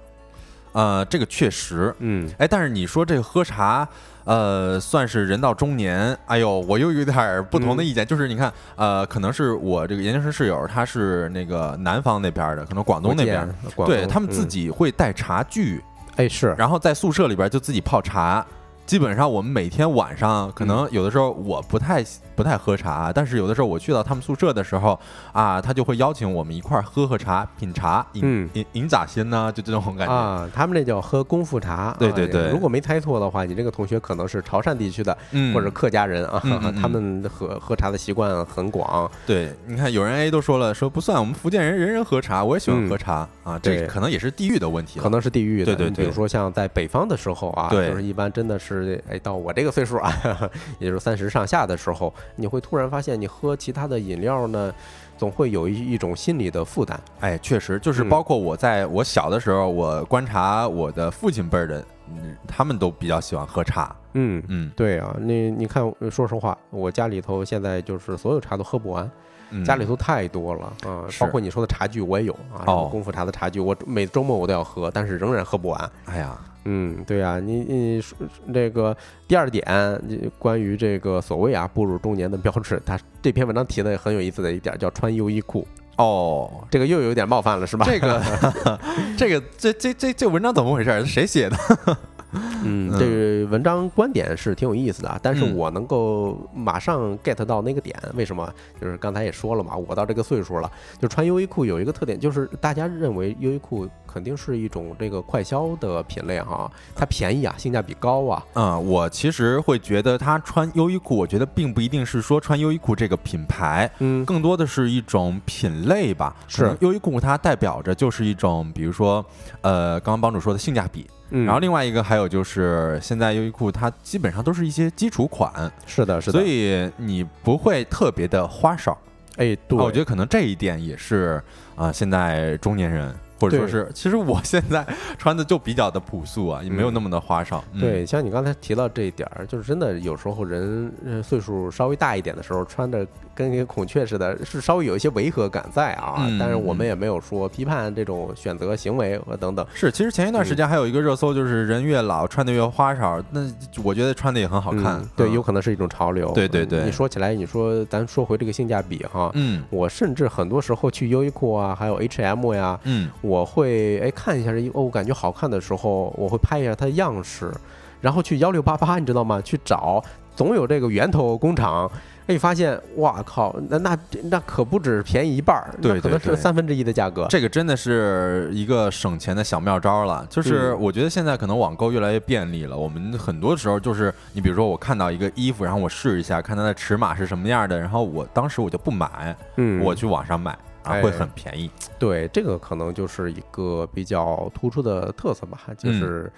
呃，这个确实，嗯，哎，但是你说这个喝茶，呃，算是人到中年，哎呦，我又有点儿不同的意见，就是你看，呃，可能是我这个研究生室友，他是那个南方那边儿的，可能广东那边。对他们自，嗯己会带茶具，哎，是，然后在宿舍里边就自己泡茶。基本上我们每天晚上，可嗯。能有的时候我不太不太喝茶，但是有的时候我去到他们宿舍的时候啊，他就会邀请我们一块儿喝喝茶、品茶、饮嗯饮饮咋心呢？就这种感觉。啊，他们那叫喝功夫茶。啊对对对如果没猜错的话，你这个同学可能是潮汕地区的嗯，或者客家人啊他们喝喝茶的习惯很广。对，你看有人 A 都说了，说不算，我们福建人人人喝茶，我也喜欢嗯喝茶、啊，这可能也是地域的问题。可能是地域的，对对对比如说像在北方的时候啊，就是一般真的是，哎，到我这个岁数啊，也就是三十上下的时候，你会突然发现，你喝其他的饮料呢，总会有一一种心理的负担。哎，确实就是嗯包括我在我小的时候，我观察我的父亲辈儿的，嗯，他们都比较喜欢喝茶。嗯，嗯对啊，你你看，说实话，我家里头现在就是所有茶都喝不完，嗯，家里头太多了啊，是包括你说的茶具我也有啊，功夫茶的茶具，我每周末我都要喝，但是仍然喝不完。哎呀，嗯，对啊，你你说这个第二点，你关于这个所谓啊步入中年的标志，他这篇文章提的很有意思的一点叫穿优衣库，哦，这个又有点冒犯了是吧？这个 这个这这这这文章怎么回事？谁写的？这个文章观点是挺有意思的啊，但是嗯我能够马上 get 到那个点，为什么？就是刚才也说了嘛，我到这个岁数了，就穿优衣库有一个特点，就是大家认为优衣库肯定是一种这个快消的品类哈，它便宜啊，性价比高啊，嗯，我其实会觉得他穿优衣库，我觉得并不一定是说穿优衣库这个品牌，嗯，更多的是一种品类吧。是优衣库它代表着就是一种，比如说，呃，刚刚帮主说的性价比。嗯然后另外一个还有就是，现在优衣库它基本上都是一些基础款，是的，是的，所以你不会特别的花哨。哎，对，啊我觉得可能这一点也是啊、现在中年人。或者说是，其实我 现在穿的就比较的朴素啊，也没有那么的花哨。嗯对，像你刚才提到这一点儿，就是真的有时候人呃岁数稍微大一点的时候，穿的跟一个孔雀似的，是稍微有一些违和感在啊。嗯但是我们嗯也没有说批判这种选择行为和等等。是，其实前一段时间还有一个热搜，就是人越老穿的越花哨，那我觉得穿的也很好看。嗯对，嗯有可能是一种潮流。对对对你说起来，你说咱说回这个性价比哈，嗯我甚至很多时候去优衣库啊，还有 H&M 呀，嗯我会哎看一下这衣服，哦，我感觉好看的时候，我会拍一下它的样式，然后去幺六八八，你知道吗？去找，总有这个源头工厂。哎，发现哇靠，那那那可不止便宜一半儿，对那可能是三分之一的价格。这个真的是一个省钱的小妙招了。就是嗯我觉得现在可能网购越来越便利了，我们很多时候就是你比如说我看到一个衣服，然后我试一下，看它的尺码是什么样的，然后我当时我就不买，嗯，我去网上买。会很便宜。对这个可能就是一个比较突出的特色吧，嗯就是。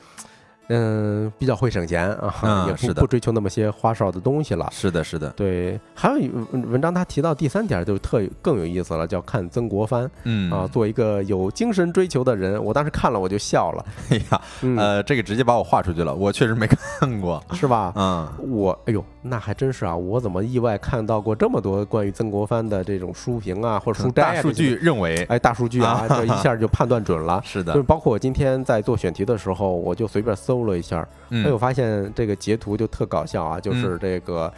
嗯，比较会省钱啊，也是不追求那么些花哨的东西了。是的，是的，对，还有一文文章他提到第三点就特更有意思了，叫看曾国藩嗯啊，做一个有精神追求的人。我当时看了我就笑了，哎呀，嗯，呃，这个直接把我划出去了，我确实没看过，是吧？嗯，我哎呦，那还真是啊！我怎么意外看到过这么多关于曾国藩的这种书评啊，或者书摘啊大数据认为哎，大数据啊，这一下就判断准了。是的就是，包括我今天在做选题的时候，我就随便搜了一下，嗯哎，我发现这个截图就特搞笑啊，就是这个。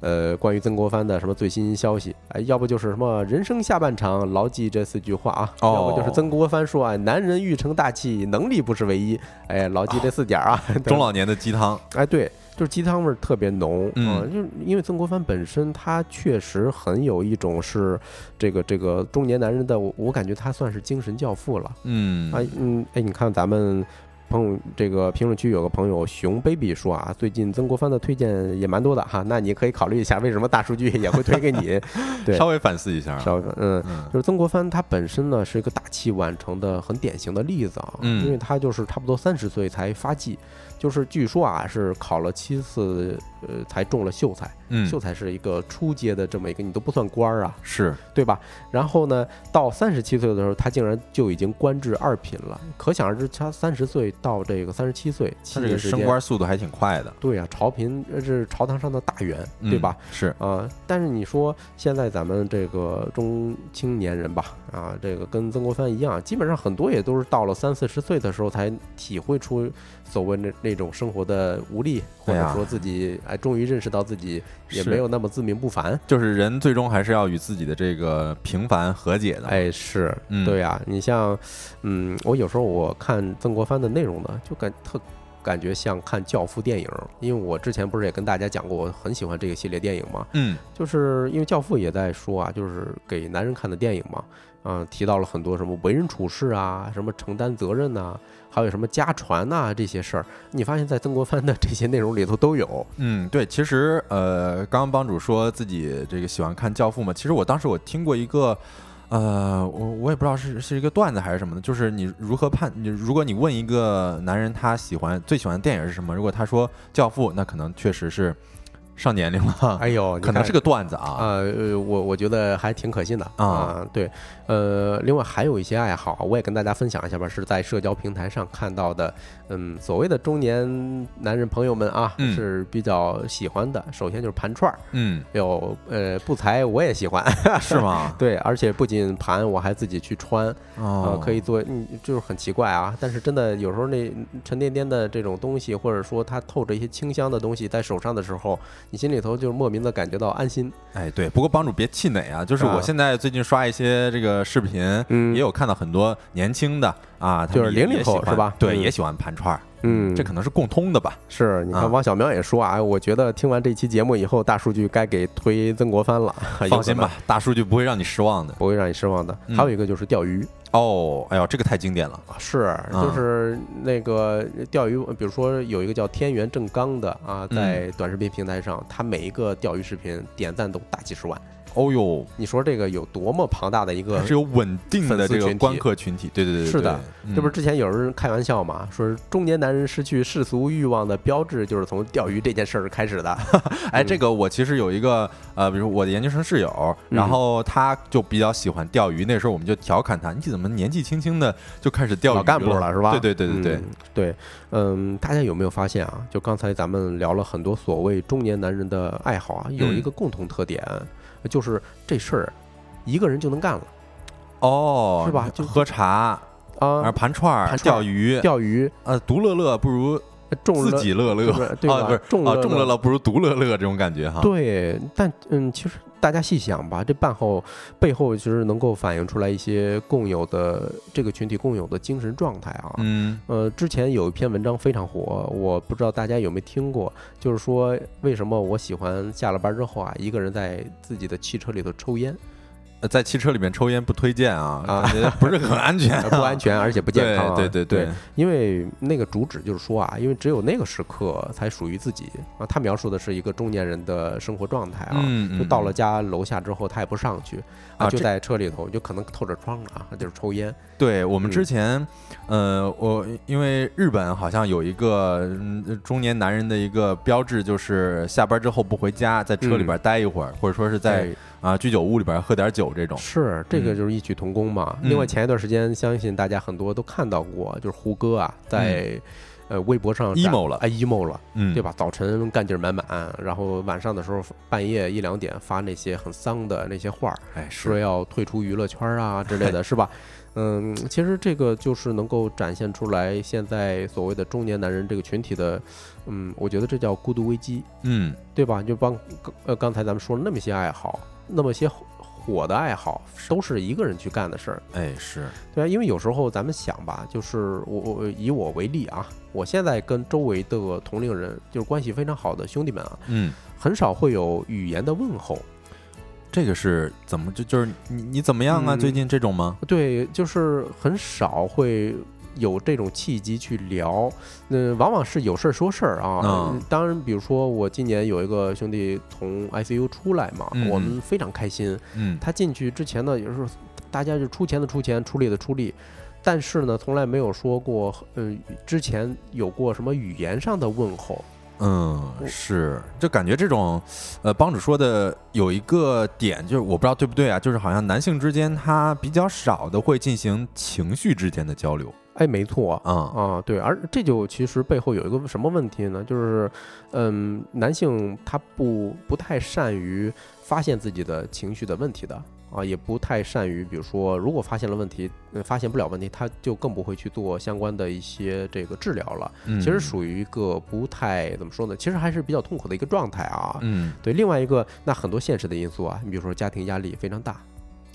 呃，关于曾国藩的什么最新消息？哎，要不就是什么人生下半场，牢记这四句话啊；哦要不就是曾国藩说啊，男人欲成大器，能力不是唯一。哎，牢记这四点啊。中老年的鸡汤，哎，对，就是鸡汤味儿特别浓嗯啊，就是因为曾国藩本身他确实很有一种是这个这个中年男人的，我我感觉他算是精神教父了。嗯啊，嗯，哎，你看咱们朋友这个评论区有个朋友熊 baby 说啊，最近曾国藩的推荐也蛮多的哈，那你可以考虑一下，为什么大数据也会推给你？对稍微反思一下，稍微嗯。嗯就是曾国藩他本身呢是一个大器晚成的很典型的例子啊，嗯因为他就是差不多三十岁才发迹，就是据说啊是考了七次呃才中了秀才，嗯秀才是一个初阶的这么一个你都不算官儿啊，是，对吧？然后呢，到三十七岁的时候，他竟然就已经官至二品了，可想而知，他三十岁到这个三十七岁，七他这个年，升官速度还挺快的，对呀、朝嫔这是朝堂上的大员，对嗯吧？？是，啊、但是你说现在咱们这个中青年人吧，啊，这个跟曾国藩一样，基本上很多也都是到了三四十岁的时候才体会出所谓那那种生活的无力，或者说自己哎终于认识到自己也没有那么自命不凡。就是人最终还是要与自己的这个平凡和解的，哎，是嗯。对呀、你像，嗯，我有时候我看曾国藩的内容呢，就感特感觉像看《教父》电影，因为我之前不是也跟大家讲过，我很喜欢这个系列电影嘛，嗯。就是因为《教父》也在说啊，就是给男人看的电影嘛，嗯、提到了很多什么为人处事啊，什么承担责任呐、还有什么家传呐、这些事儿，你发现在曾国藩的这些内容里头都有。嗯，对，其实呃，刚刚帮主说自己这个喜欢看《教父》嘛，其实我当时我听过一个。呃，我我也不知道是是一个段子还是什么的，就是你如何判你，如果你问一个男人他喜欢最喜欢的电影是什么，如果他说《教父》，那可能确实是上年龄了，哎呦，可能是个段子啊。啊，呃，我我觉得还挺可信的啊对，呃，另外还有一些爱好啊，我也跟大家分享一下吧，是在社交平台上看到的，嗯，所谓的中年男人朋友们啊，嗯是比较喜欢的。首先就是盘串儿，嗯，有呃不才我也喜欢，是吗？对，而且不仅盘，我还自己去穿，哦呃，可以做，嗯，就是很奇怪啊。但是真的有时候那沉甸甸的这种东西，或者说它透着一些清香的东西在手上的时候，你心里头就是莫名的感觉到安心。哎，对，不过帮主别气馁啊，就是啊我现在最近刷一些这个视频，嗯也有看到很多年轻的啊，就是零零后是吧对，嗯也喜欢盘串儿，嗯这可能是共通的吧。是，你啊看汪小苗也说啊，我觉得听完这期节目以后，大数据该给推曾国藩了。放心吧，，大数据不会让你失望的。不会让你失望的。嗯还有一个就是钓鱼，哦，哎呦，这个太经典了。是，就是那个钓鱼，比如说有一个叫天元正刚的啊，嗯在短视频平台上，他每一个钓鱼视频点赞都大几十万。哦呦，你说这个有多么庞大的一个是有稳定的这个观客群体。对对对对，是的，嗯这不是之前有人开玩笑嘛，说是中年男人失去世俗欲望的标志就是从钓鱼这件事儿开始的。哎，这个我其实有一个呃，比如我的研究生室友，嗯然后他就比较喜欢钓鱼，那时候我们就调侃他，你怎么年纪轻轻的就开始钓鱼老干部了是吧？对对对对对嗯，对，嗯，大家有没有发现啊？就刚才咱们聊了很多所谓中年男人的爱好啊，有嗯一个共同特点，就是这事儿一个人就能干了。哦，是吧？就喝茶啊，盘串儿钓鱼，钓鱼。呃，独乐乐不如自己乐乐，对啊，吧不是啊，众乐乐众乐乐不如独乐乐这种感觉哈。对，但嗯，其实大家细想吧，这半后背后其实能够反映出来一些共有的这个群体共有的精神状态啊。嗯呃，之前有一篇文章非常火，我不知道大家有没有听过，就是说为什么我喜欢下了班之后啊，一个人在自己的汽车里头抽烟。呃在汽车里面抽烟不推荐啊，啊感觉不是很安全啊，不安全，而且不健康啊。对对对对，因为那个主旨就是说啊，因为只有那个时刻才属于自己啊。他描述的是一个中年人的生活状态啊，就到了家楼下之后，他也不上去啊这就在车里头，就可能透着窗啊，就是抽烟。对我们嗯之前，呃，我因为日本好像有一个嗯中年男人的一个标志，就是下班之后不回家，在车里边待一会儿，或者说是在哎啊居酒屋里边喝点酒这种。是这个嗯就是异曲同工嘛。嗯另外前一段时间，相信大家很多都看到过，就是胡歌啊在。呃，微博上 emo 了哎，emo 了，嗯，对吧？早晨干劲儿满满，然后晚上的时候半夜一两点发那些很丧的那些话儿，哎，说，要退出娱乐圈啊之类的，是吧？嗯，其实这个就是能够展现出来现在所谓的中年男人这个群体的，嗯，我觉得这叫孤独危机，嗯，对吧？就帮呃刚才咱们说了那么些爱好，那么些火的爱好，都是一个人去干的事儿，哎，是，对啊，因为有时候咱们想吧，就是我我以我为例啊，我现在跟周围的同龄人，就是关系非常好的兄弟们啊，嗯，很少会有语言的问候。这个是怎么就就是你你怎么样啊？嗯最近这种吗？对，就是很少会有这种契机去聊，那往往是有事儿说事儿啊。嗯当然，比如说我今年有一个兄弟从 ICU 出来嘛，嗯我们非常开心。嗯，他进去之前呢，也是大家就出钱的出钱，出力的出力。但是呢，从来没有说过，嗯、之前有过什么语言上的问候，嗯，是，就感觉这种，呃，帮主说的有一个点，就是我不知道对不对啊，就是好像男性之间他比较少的会进行情绪之间的交流哎，没错，啊，啊，对，而这就其实背后有一个什么问题呢？就是，嗯，男性他不不太善于发现自己的情绪的问题的啊，也不太善于，比如说，如果发现了问题，呃发现不了问题，他就更不会去做相关的一些这个治疗了。嗯其实属于一个不太怎么说呢？其实还是比较痛苦的一个状态啊。嗯，对，另外一个，那很多现实的因素啊，你比如说家庭压力非常大，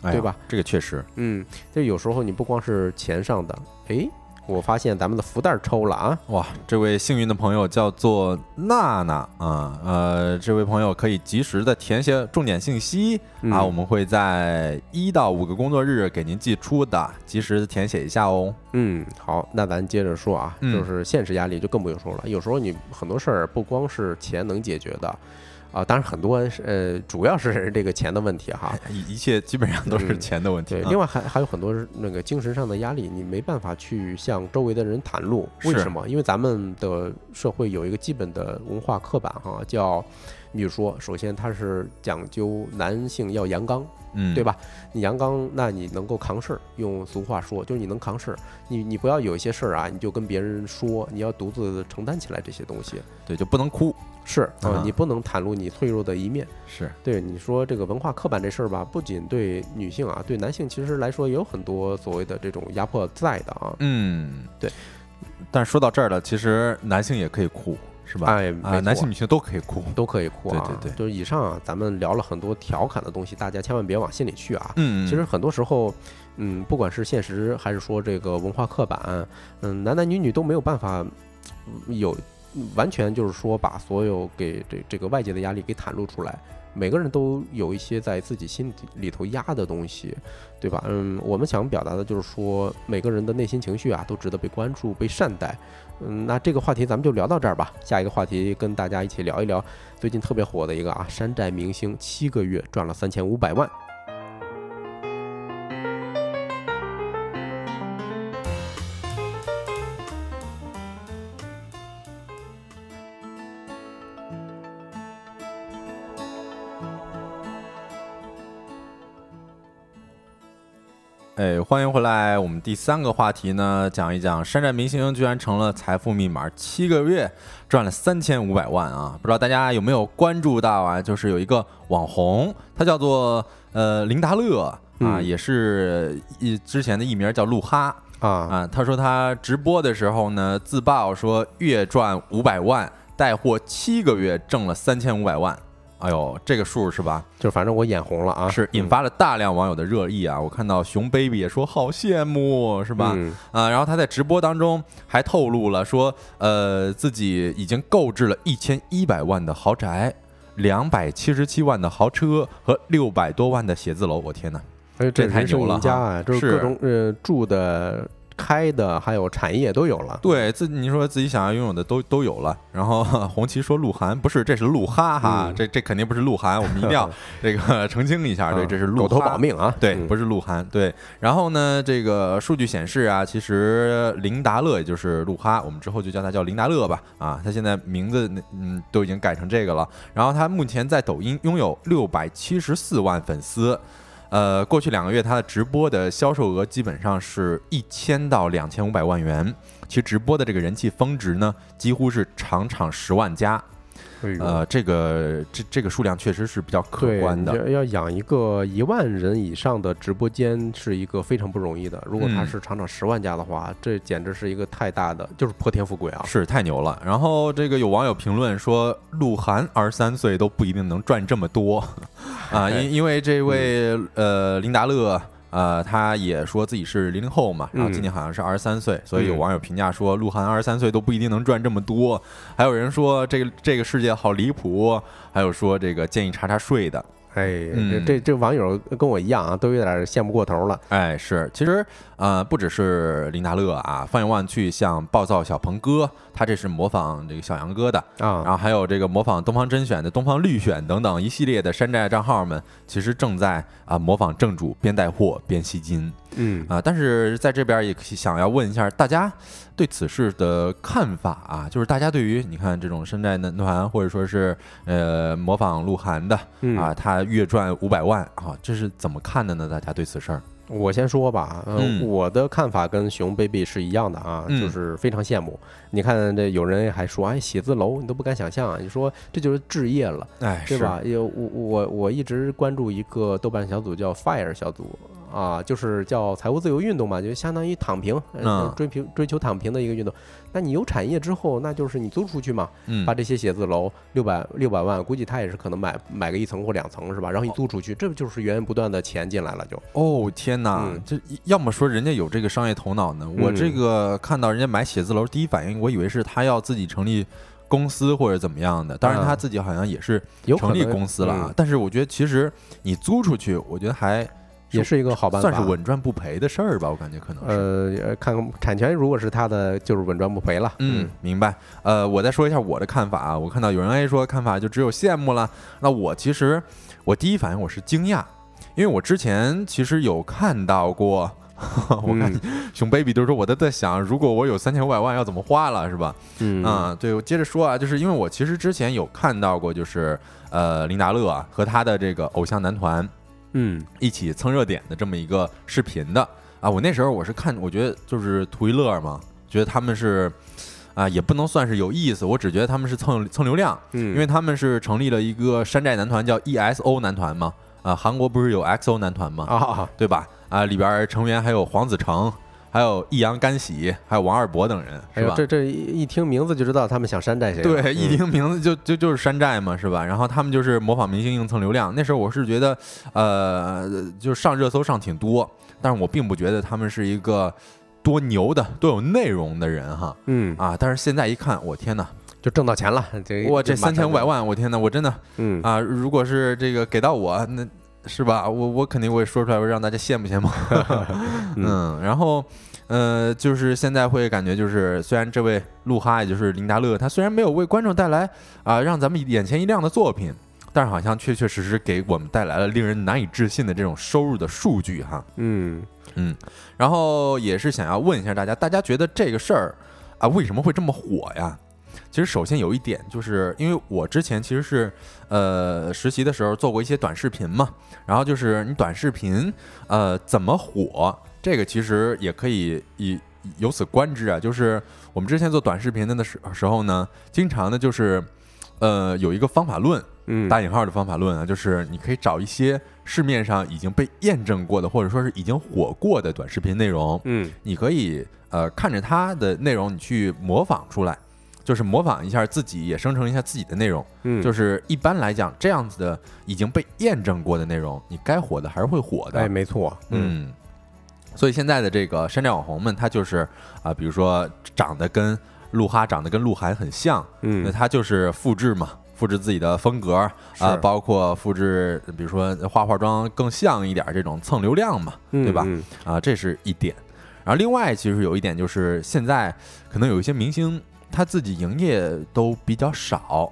哎对吧？这个确实，嗯，就有时候你不光是钱上的，诶，我发现咱们的福袋抽了啊，哇，这位幸运的朋友叫做娜娜啊，呃，这位朋友可以及时的填写重点信息、嗯啊，我们会在一到五个工作日给您寄出的，及时的填写一下哦。嗯，好，那咱接着说啊，嗯就是现实压力就更不用说了。有时候你很多事儿不光是钱能解决的，啊，当然很多是呃，主要是 这个钱的问题哈。一一切基本上都是嗯钱的问题、对，啊。另外还还有很多那个精神上的压力，你没办法去向周围的人袒露。为什么？因为咱们的社会有一个基本的文化刻板哈，叫，比如说，首先它是讲究男性要阳刚，嗯，对吧？你阳刚，那你能够扛事儿。用俗话说，就是你能扛事儿。你你不要有一些事儿啊，你就跟别人说，你要独自承担起来这些东西。对，就不能哭。是啊、啊你不能袒露你脆弱的一面。是，对你说这个文化刻板这事儿吧，不仅对女性啊，对男性其实来说也有很多所谓的这种压迫在的啊。嗯，对。但是说到这儿了，其实男性也可以哭，是吧？哎，男性女性都可以哭。都可以哭啊。对对对就是以上啊，咱们聊了很多调侃的东西，大家千万别往心里去啊。嗯，其实很多时候，嗯，不管是现实还是说这个文化刻板，嗯，男男女女都没有办法嗯有完全就是说把所有给这这个外界的压力给袒露出来。每个人都有一些在自己心里头压的东西，对吧？嗯，我们想表达的就是说，每个人的内心情绪啊，都值得被关注、被善待。嗯，那这个话题咱们就聊到这儿吧。下一个话题跟大家一起聊一聊最近特别火的一个啊，山寨明星七个月赚了三千五百万。哎，欢迎回来！我们第三个话题呢，讲一讲山寨明星居然成了财富密码，七个月赚了三千五百万啊！不知道大家有没有关注到啊？就是有一个网红，他叫做呃林达乐啊，嗯也是一之前的艺名叫鹿哈啊，啊。他说他直播的时候呢，自曝说月赚五百万，带货七个月挣了三千五百万。哎呦，这个数是吧？就反正我眼红了啊，是引发了大量网友的热议啊！我看到熊 baby 也说好羡慕，是吧？嗯啊，然后他在直播当中还透露了说，呃，自己已经购置了一千一百万的豪宅，两百七十七万的豪车和六百多万的写字楼。我天哪！而且这太牛了家啊，就是是各种呃住的、开的，还有产业都有了。对自你说自己想要拥有的都都有了。然后 红旗说鹿晗不是，这是鹿哈哈，嗯这这肯定不是鹿晗，我们一定要这个澄清一下，对，啊这是鹿狗头保命啊！对，嗯不是鹿晗。对，然后呢，这个数据显示啊，其实林达乐也就是鹿哈，我们之后就叫他叫林达乐吧。啊，他现在名字嗯都已经改成这个了。然后他目前在抖音拥有六百七十四万粉丝。呃，过去两个月他的直播的销售额基本上是一千到两千五百万元，其实直播的这个人气峰值呢，几乎是场场十万加。呃，这个这这个数量确实是比较可，观的。要养一个一万人以上的直播间是一个非常不容易的。如果他嗯是场长十万家的话，这简直是一个太大的，就是破天富贵啊！是太牛了。然后这个有网友评论说，鹿晗二十三岁都不一定能赚这么多 啊，因因为这位呃林达乐。呃，他也说自己是零零后嘛，然后今年好像是二十三岁，所以有网友评价说，鹿晗二十三岁都不一定能赚这么多。还有人说这个这个世界好离谱，还有说这个建议查查税的。哎，这嗯这这网友跟我一样啊，都有点羡慕过头了。哎，是，其实呃，不只是林达乐啊，放眼望去，像暴躁小鹏哥，他这是模仿这个小杨哥的啊，然啊，后还有这个模仿东方甄选的东方绿选等等一系列的山寨账号们，其实正在啊模仿正主边带货边吸金嗯，啊。但是在这边也想要问一下大家对此事的看法啊，就是大家对于你看这种山寨男团或者说是呃模仿鹿晗的嗯啊，他月赚五百万啊，这是怎么看的呢？大家对此事儿？我先说吧，呃，嗯我的看法跟熊 baby 是一样的啊，嗯就是非常羡慕。你看这有人还说，哎，写字楼你都不敢想象啊，你说这就是置业了，哎，是对吧？有我我我一直关注一个豆瓣小组叫 Fire 小组啊，就是叫财务自由运动嘛，就相当于躺平，呃嗯追平追求躺平的一个运动。那你有产业之后，那就是你租出去嘛，嗯把这些写字楼六百六百万，估计他也是可能买买个一层或两层是吧？然后你租出去，这不就是源源不断的钱进来了就。哦天哪嗯，这要么说人家有这个商业头脑呢。我这嗯个看到人家买写字楼，第一反应我以为是他要自己成立公司或者怎么样的。当然啊他自己好像也是有成立公司了啊嗯。但是我觉得其实你租出去，我觉得还也是一个好办法，算是稳赚不赔的事儿吧。我感觉可能是。呃，呃看产权如果是他的，就是稳赚不赔了。嗯，明白。呃，我再说一下我的看法啊。我看到有人 A 说看法就只有羡慕了。那我其实我第一反应我是惊讶，因为我之前其实有看到过。我看嗯 熊 baby 都说我都在想，如果我有三千五百万要怎么花了，是吧？嗯啊，对，我接着说啊，就是因为我其实之前有看到过，就是呃林达乐啊和他的这个偶像男团嗯一起蹭热点的这么一个视频的啊。我那时候我是看，我觉得就是图一乐嘛，觉得他们是啊，也不能算是有意思，我只觉得他们是蹭蹭流量，嗯，因为他们是成立了一个山寨男团叫 ESO 男团嘛，啊，韩国不是有 XO 男团嘛？啊，对吧？啊，里边成员还有黄子成，还有易烊干玺，还有王二博等人，是吧？哎，这这一一听名字就知道他们想山寨谁。对，一嗯听名字就就就是山寨嘛，是吧？然后他们就是模仿明星硬蹭流量。那时候我是觉得，呃，就上热搜上挺多，但是我并不觉得他们是一个多牛的、多有内容的人哈嗯，啊。但是现在一看，我天哪，就挣到钱了。这我这三千五百万，我天哪，我真的嗯啊，如果是这个给到我，那是吧？我我肯定会说出来，让大家羡慕羡慕。嗯，然后呃，就是现在会感觉就是，虽然这位鹿哈，也就是林达乐，他虽然没有为观众带来啊、让咱们眼前一亮的作品，但是好像确确实实给我们带来了令人难以置信的这种收入的数据哈。嗯嗯然后也是想要问一下大家，大家觉得这个事儿啊为什么会这么火呀？其实首先有一点，就是因为我之前其实是呃实习的时候做过一些短视频嘛，然后就是你短视频呃怎么火，这个其实也可以以由此观之啊，就是我们之前做短视频的的时时候呢，经常呢就是呃有一个方法论，嗯，打引号的方法论啊，就是你可以找一些市面上已经被验证过的，或者说是已经火过的短视频内容，嗯。你可以呃看着它的内容，你去模仿出来，就是模仿一下自己，也生成一下自己的内容。嗯，就是一般来讲，这样子的已经被验证过的内容，你该火的还是会火的。哎，没错，嗯嗯，所以现在的这个山寨网红们，他就是啊、比如说长得跟鹿哈长得跟鹿晗很像，嗯那嗯他就是复制嘛，复制自己的风格啊、是包括复制比如说化化妆更像一点儿这种蹭流量嘛，对吧？嗯啊，这是一点。然后另外其实有一点就是现在可能有一些明星他自己营业都比较少，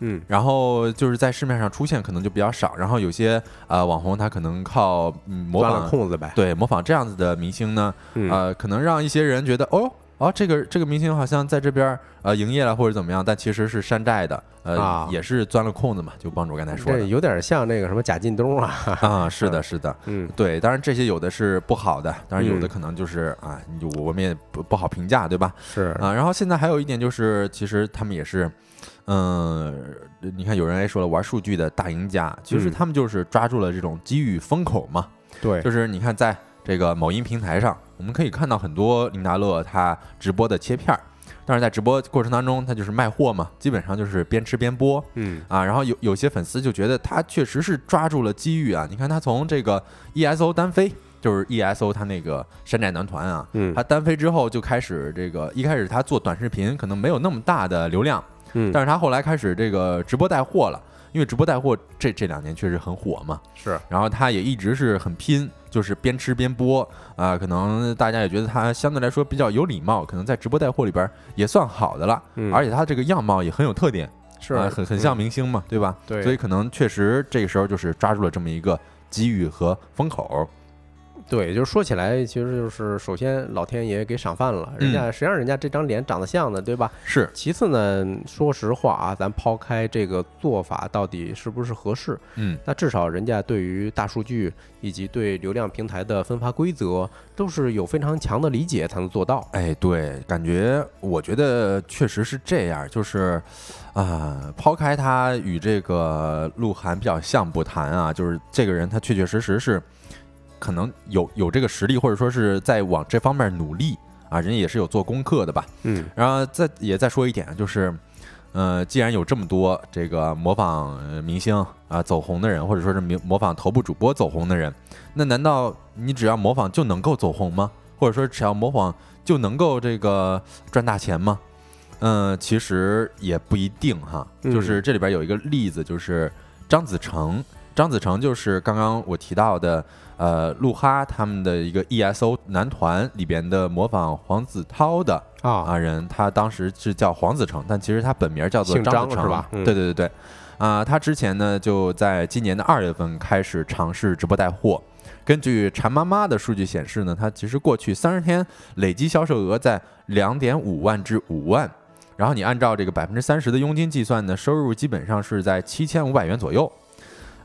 嗯。然后就是在市面上出现可能就比较少，然后有些呃网红他可能靠嗯模仿空子呗。对模仿这样子的明星呢，嗯。呃，可能让一些人觉得哦哦，这个这个明星好像在这边儿呃营业了或者怎么样，但其实是山寨的，呃，啊也是钻了空子嘛，就帮主刚才说的这有点像那个什么贾进东啊。啊，是的，是的。嗯对，当然这些有的是不好的，当然有的嗯可能就是啊，你就我们也不不好评价，对吧？是啊，然后现在还有一点就是，其实他们也是，嗯、你看有人还说了，玩数据的大赢家，其实嗯他们就是抓住了这种机遇风口嘛。对就是你看在这个某音平台上，我们可以看到很多林达乐他直播的切片儿，但是在直播过程当中，他就是卖货嘛，基本上就是边吃边播。嗯啊，然后有有些粉丝就觉得他确实是抓住了机遇啊！你看他从这个 ESO 单飞，就是 ESO 他那个山寨男团啊，嗯他单飞之后就开始这个，一开始他做短视频可能没有那么大的流量，嗯但是他后来开始这个直播带货了，因为直播带货这这两年确实很火嘛，是然后他也一直是很拼，就是边吃边播啊、可能大家也觉得他相对来说比较有礼貌，可能在直播带货里边也算好的了，嗯而且他这个样貌也很有特点，是啊很很像嗯明星嘛，对吧？对所以可能确实这个时候就是抓住了这么一个机遇和风口。对，就是说起来，其实就是首先老天爷给赏饭了，人嗯家谁让人家这张脸长得像呢，对吧？是，其次呢，说实话啊，咱抛开这个做法到底是不是合适，嗯，那至少人家对于大数据以及对流量平台的分发规则都是有非常强的理解才能做到。哎，对，感觉我觉得确实是这样，就是啊、抛开他与这个鹿晗比较像不谈啊，就是这个人他确确实实是可能有有这个实力，或者说是在往这方面努力啊，人家也是有做功课的吧。嗯然后再也再说一点，就是，呃，既然有这么多这个模仿呃明星啊、走红的人，或者说是模模仿头部主播走红的人，那难道你只要模仿就能够走红吗？或者说只要模仿就能够这个赚大钱吗？嗯、其实也不一定哈。嗯就是这里边有一个例子，就是张子成，张子成就是刚刚我提到的。呃，鹿哈他们的一个 ESO 男团里边的模仿黄子韬的啊，啊人，他当时是叫黄子成，但其实他本名叫做张子是吧？嗯。对对对对，啊、他之前呢就在今年的二月份开始尝试直播带货。根据馋妈妈的数据显示呢，他其实过去三十天累计销售额在两点五万至五万，然后你按照这个百分之三十的佣金计算呢，收入基本上是在七千五百元左右。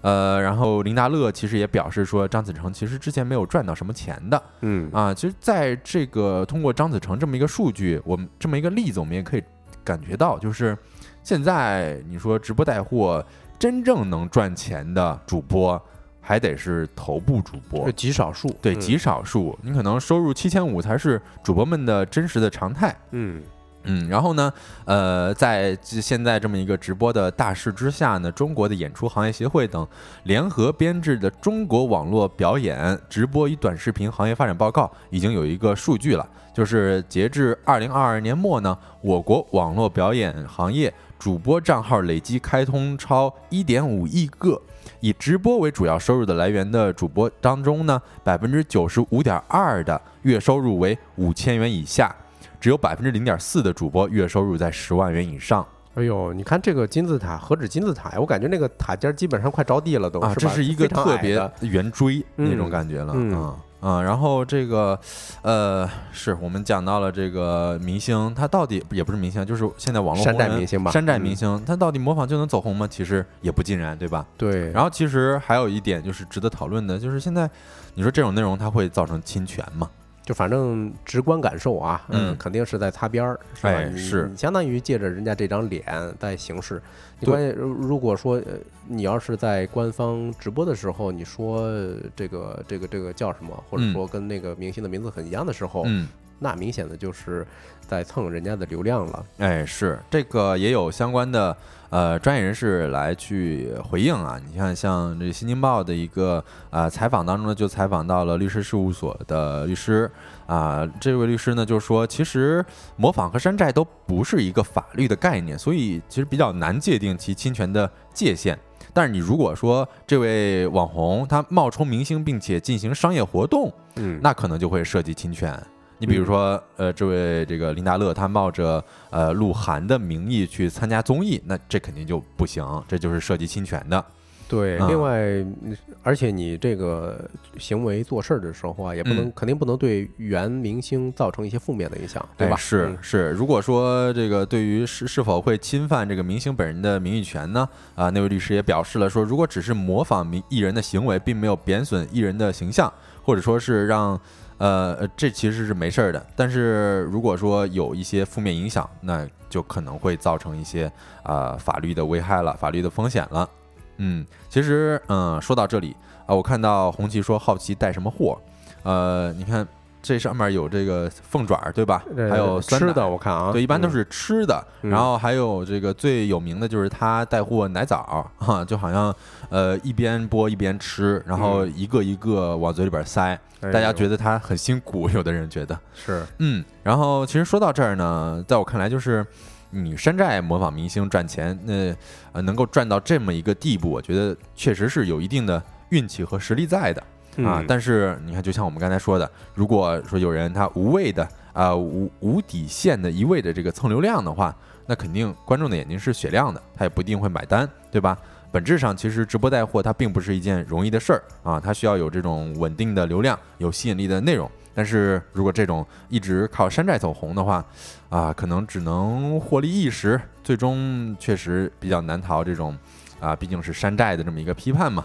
呃，然后林达乐其实也表示说，张子成其实之前没有赚到什么钱的，嗯。啊，其实在这个通过张子成这么一个数据，我们这么一个例子，我们也可以感觉到，就是现在你说直播带货真正能赚钱的主播，还得是头部主播是，极少数，对，嗯。极少数，你可能收入七千五才是主播们的真实的常态。嗯嗯，然后呢，呃，在现在这么一个直播的大势之下呢，中国的演出行业协会等联合编制的《中国网络表演直播与短视频行业发展报告》已经有一个数据了，就是截至二零二二年末呢，我国网络表演行业主播账号累计开通超一点五亿个。以直播为主要收入的来源的主播当中呢，百分之九十五点二的月收入为五千元以下，只有百分之零点四的主播月收入在十万元以上哎呦，你看这个金字塔，何止金字塔呀？我感觉那个塔尖儿基本上快着地了都，啊，这是一个特别圆锥那种嗯感觉了嗯啊啊。然后这个呃，是我们讲到了这个明星，他到底也不是明星，就是现在网络山寨明星吧山寨嗯明星，他到底模仿就能走红吗？其实也不尽然，对吧？对，然后其实还有一点就是值得讨论的，就是现在你说这种内容它会造成侵权吗？就反正直观感受啊，嗯。肯定是在擦边儿，是吧？是。你相当于借着人家这张脸在行事。你关键如如果说呃你要是在官方直播的时候，你说呃这个这个这个叫什么，或者嗯。说跟那个明星的名字很一样的时候，嗯，那明显的就是在蹭人家的流量了。哎，是这个也有相关的呃专业人士来去回应啊。你看，像这《新京报》的一个呃采访当中呢，就采访到了律师事务所的律师啊。这位律师呢就说，其实模仿和山寨都不是一个法律的概念，所以其实比较难界定其侵权的界限。但是你如果说这位网红他冒充明星并且进行商业活动，嗯，那可能就会涉及侵权。你比如说，呃，这位这个林达乐，他冒着呃鹿晗的名义去参加综艺，那这肯定就不行，这就是涉及侵权的。对，啊另外，嗯而且你这个行为做事儿的时候啊，也不能、嗯肯定不能对原明星造成一些负面的影响，对吧？哎是嗯是，如果说这个对于是是否会侵犯这个明星本人的名誉权呢？啊，那位律师也表示了说，如果只是模仿名艺人的行为，并没有贬损艺人的形象，或者说是让呃，这其实是没事儿的。但是如果说有一些负面影响，那就可能会造成一些啊、法律的危害了，法律的风险了。嗯，其实嗯，说到这里啊，我看到红旗说好奇带什么货，呃，你看这上面有这个凤爪对吧？呃还有吃的，我看啊，对，一般都嗯。是吃的，嗯。然后还有这个最有名的就是他带货奶枣哈，就好像呃一边剥一边吃，然后一个一个往嘴里边塞，大家觉得得他很辛苦，有的人觉得，是。嗯，然后其实说到这儿呢，在我看来就是。你山寨模仿明星赚钱，那呃能够赚到这么一个地步，我觉得确实是有一定的运气和实力在的。啊，但是你看，就像我们刚才说的，如果说有人他无谓的啊、无无底线的一味的这个蹭流量的话，那肯定观众的眼睛是雪亮的，他也不一定会买单，对吧？本质上，其实直播带货它并不是一件容易的事儿啊，它需要有这种稳定的流量、有吸引力的内容。但是如果这种一直靠山寨走红的话，啊，可能只能获利一时，最终确实比较难逃这种啊，毕竟是山寨的这么一个批判嘛。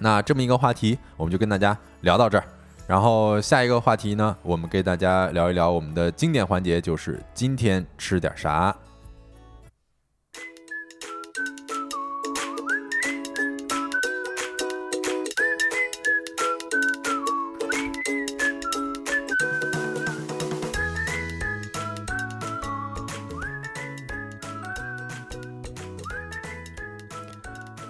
那这么一个话题，我们就跟大家聊到这儿。然后下一个话题呢，我们给大家聊一聊我们的经典环节，就是今天吃点啥。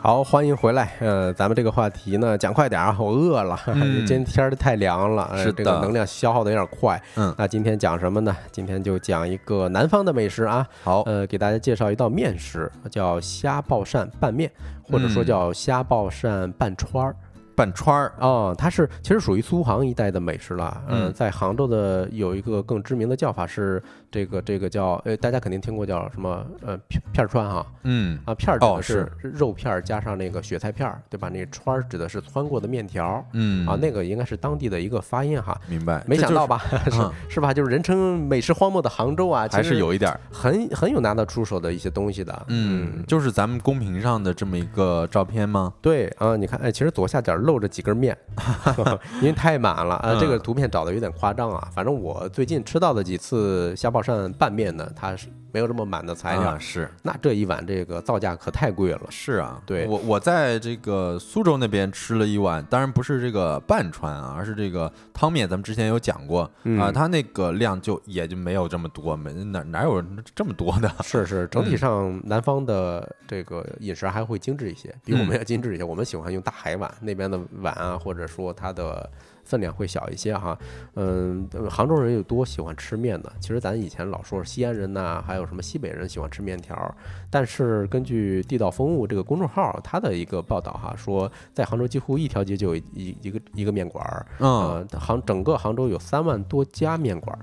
好，欢迎回来。呃，咱们这个话题呢，讲快点啊，我饿了。嗯 今天儿太凉了，呃是这个的能量消耗的有点快。嗯那今天讲什么呢？今天就讲一个南方的美食啊。好，呃，给大家介绍一道面食，叫虾爆鳝拌面，或者说嗯叫虾爆鳝拌川儿。拌川儿，哦，它是其实属于苏杭一带的美食了。嗯、嗯在杭州的有一个更知名的叫法是这个这个叫呃，大家肯定听过叫什么呃片片儿川哈嗯啊片儿指哦的是肉片儿加上那个雪菜片儿，对吧？那川儿指的是穿过的面条。嗯啊，那个应该是当地的一个发音哈，明白，没想到吧？是 嗯是吧？就是人称美食荒漠的杭州啊，还是有一点儿，很很有拿得出手的一些东西的。嗯，就是咱们公屏上的这么一个照片吗？对啊，你看，哎，其实左下角露着几根面，因为太满了啊。这个嗯图片找的有点夸张啊。反正我最近吃到的几次虾爆鳝拌面呢，它是没有这么满的材料啊，。是那这一碗这个造价可太贵了。是啊，对我我在这个苏州那边吃了一碗，当然不是这个拌川啊，而是这个汤面，咱们之前有讲过啊，嗯它那个量就也就没有这么多，没哪哪有这么多的？是是，整体嗯上南方的这个饮食还会精致一些，比我们嗯要精致一些。我们喜欢用大海碗，那边的碗啊，或者说它的分量会小一些哈。嗯，杭州人有多喜欢吃面呢？其实咱以前老说西安人呐、还有什么西北人喜欢吃面条儿，但是根据地道风物这个公众号它的一个报道哈，说在杭州几乎一条街就有一一个一个面馆儿，嗯，呃，杭整个杭州有三万多家面馆儿，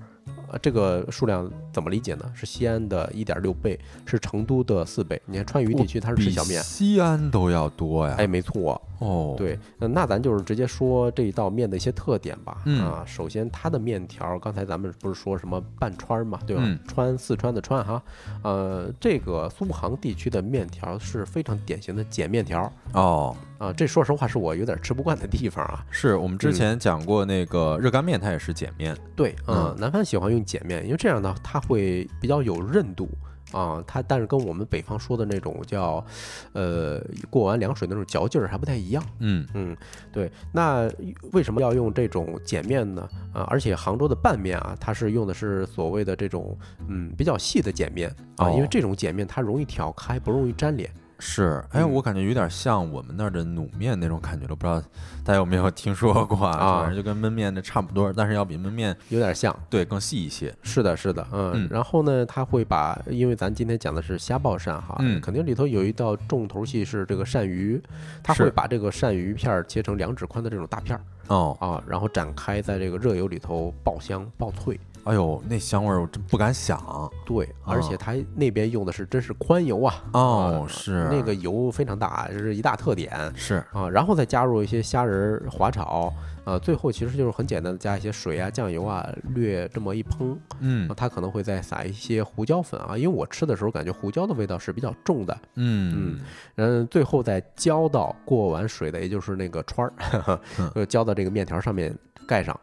呃，这个数量怎么理解呢？是西安的一点六倍，是成都的四倍。你看川渝地区它是吃比小面，西安都要多呀。哎，没错，哦，，对，呃那咱就是直接说这一道面的一些特点吧。嗯啊，首先它的面条，刚才咱们不是说什么半川儿嘛，对吧？嗯川四川的川哈，呃，这个苏杭地区的面条是非常典型的碱面条儿哦，啊，这说实话是我有点吃不惯的地方啊。是我们之嗯前讲过那个热干面，它也是碱面。对，嗯嗯，南方喜欢用碱面，因为这样呢，它会比较有韧度啊，它但是跟我们北方说的那种叫，呃，过完凉水那种嚼劲儿还不太一样。嗯嗯，对。那为什么要用这种碱面呢？啊，而且杭州的拌面啊，它是用的是所谓的这种嗯比较细的碱面啊，因为哦这种碱面它容易挑开，不容易粘连。是，哎，嗯我感觉有点像我们那儿的卤面那种感觉了，不知道大家有没有听说过啊？啊 反正就跟焖面的差不多，但是要比焖面有点像，对更细一些。是的，是的，嗯，嗯然后呢，他会把，因为咱今天讲的是虾爆鳝哈，嗯肯定里头有一道重头戏是这个鳝鱼，他会把这个鳝鱼片儿切成两指宽的这种大片儿哦，啊，然后展开在这个热油里头爆香爆脆，哎呦，那香味儿我真不敢想。对，而且它那边用的是真是宽油啊，哦，啊是。那个油非常大，这是一大特点。是，啊，然后再加入一些虾仁儿滑炒。啊，最后其实就是很简单的加一些水啊、酱油啊，略这么一烹，嗯。啊，它可能会再撒一些胡椒粉啊，因为我吃的时候感觉胡椒的味道是比较重的，嗯。嗯，最后再浇到过完水的，也就是那个川儿，嗯。呃，浇到这个面条上面盖上，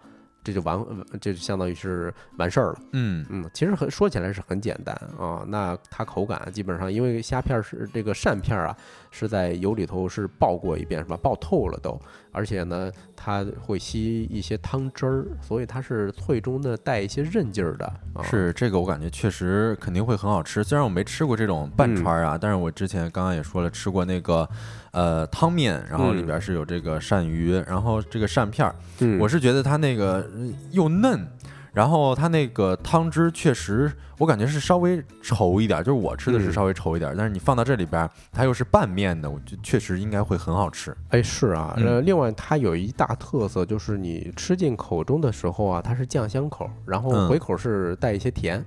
这就完，呃这就相当于是完事儿了。嗯嗯，其实很说起来是很简单啊，那它口感基本上因为虾片儿是这个扇片儿啊，是在油里头是爆过一遍是吧？爆透了都，而且呢，它会吸一些汤汁儿，所以它是脆中呢带一些韧劲儿的。啊、是这个，我感觉确实肯定会很好吃。虽然我没吃过这种半串儿啊，但是我之前刚刚也说了，吃过那个呃汤面，然后里嗯边是有这个鳝鱼，然后这个鳝片儿，嗯，我是觉得它那个呃又嫩。然后它那个汤汁确实，我感觉是稍微稠一点，就是我吃的是嗯稍微稠一点，但是你放到这里边，它又是拌面的，我觉得确实应该会很好吃。哎，是啊，嗯呃，另外它有一大特色，就是你吃进口中的时候啊，它是酱香口，然后嗯回口是带一些甜。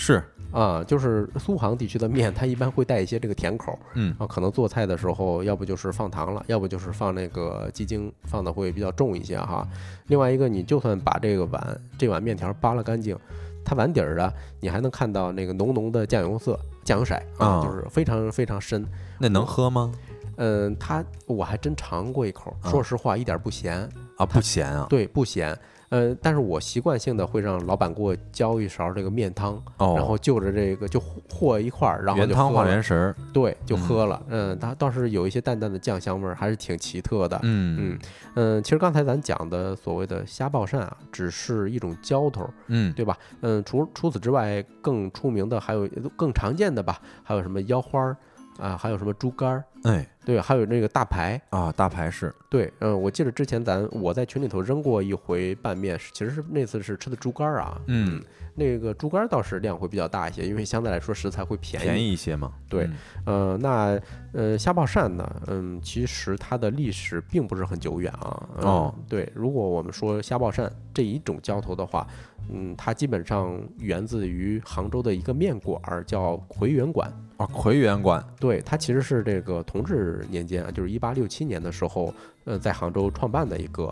是，啊，就是苏杭地区的面，它一般会带一些这个甜口嗯啊，可能做菜的时候，要不就是放糖了，要不就是放那个鸡精，放的会比较重一些哈。另外一个，你就算把这个碗这碗面条扒拉干净，它碗底儿的，你还能看到那个浓浓的酱油色、酱油色啊，啊就是非常非常深。那能喝吗？嗯，它我还真尝过一口，啊说实话一点儿不咸，啊，不咸啊。对，不咸。呃，但是我习惯性的会让老板给我浇一勺这个面汤，哦，然后就着这个就和一块儿，然后原汤化原食儿。对，就嗯喝了。嗯，它倒是有一些淡淡的酱香味儿，还是挺奇特的。嗯嗯嗯，其实刚才咱讲的所谓的虾爆鳝啊，只是一种浇头，嗯对吧？嗯，除除此之外，更出名的还有更常见的吧，还有什么腰花儿啊，还有什么猪肝儿，哎对，还有那个大排。啊，大排是。对，嗯，我记得之前咱我在群里头扔过一回拌面，其实是那次是吃的猪肝儿啊，嗯，那个猪肝儿倒是量会比较大一些，因为相对来说食材会便宜。便宜一些嘛。对嗯呃，那呃，虾爆鳝呢，嗯，其实它的历史并不是很久远啊。嗯哦，对，如果我们说虾爆鳝这一种浇头的话，嗯，它基本上源自于杭州的一个面馆儿，叫奎元馆。啊，奎元馆对，它其实是这个同治年间啊，就是一八六七年的时候，呃，在杭州创办的一个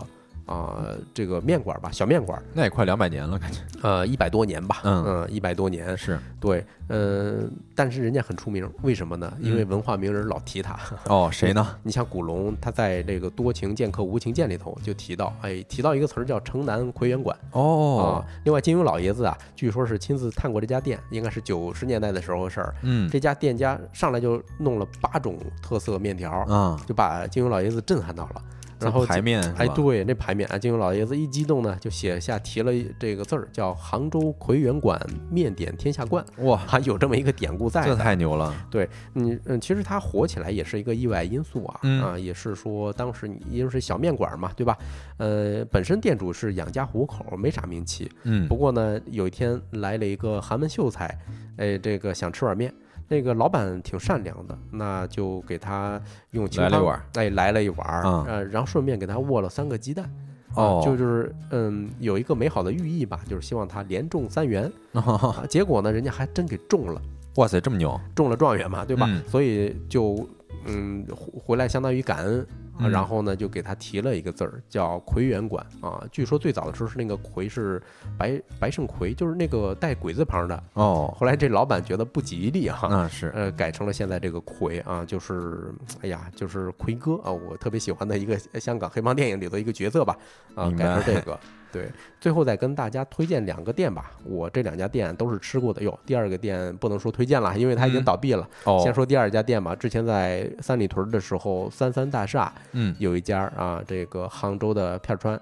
啊、这个面馆儿吧，小面馆儿，那也快两百年了，感觉呃，一百多年吧，嗯一百多年，是对，呃，但是人家很出名，为什么呢？因为嗯文化名人老提他。哦，谁呢？你像古龙，他在这个《多情剑客无情剑》里头就提到，哎，提到一个词儿叫城南奎元馆哦啊。，另外，金庸老爷子啊，据说是亲自探过这家店，应该是九十年代的时候的事儿。嗯这家店家上来就弄了八种特色面条，啊，就把金庸老爷子震撼到了。这然后排面哎，对，那牌面啊，金庸老爷子一激动呢，就写下提了这个字儿，叫“杭州奎元馆面点天下冠哇 ”，，还有这么一个典故在这。太牛了。对嗯嗯，其实它火起来也是一个意外因素啊，嗯啊，也是说当时你因为是小面馆嘛，对吧？呃，本身店主是养家糊口，没啥名气。嗯不过呢，有一天来了一个寒门秀才，哎，这个想吃碗面。那个老板挺善良的，那就给他用清汤来了一碗儿，哎，来了一碗呃，然后顺便给他握了三个鸡蛋，啊哦就就是嗯，有一个美好的寓意吧，就是希望他连中三元 啊。结果呢，人家还真给中了。哇塞，这么牛！中了状元嘛，对吧？嗯所以就嗯回回来相当于感恩。然后呢，就给他提了一个字儿，叫魁元馆啊。据说最早的时候是那个魁是白白胜魁，就是那个带鬼字旁的。哦，后来这老板觉得不吉利啊，那是呃，改成了现在这个魁啊，就是哎呀，就是魁哥啊，我特别喜欢的一个香港黑帮电影里的一个角色吧，啊，明改成这个。对，最后再跟大家推荐两个店吧。我这两家店都是吃过的哟。第二个店不能说推荐了，因为它已经嗯倒闭了。哦先说第二家店吧。之前在三里屯的时候，三三大厦嗯，有一家啊，这个杭州的片儿川，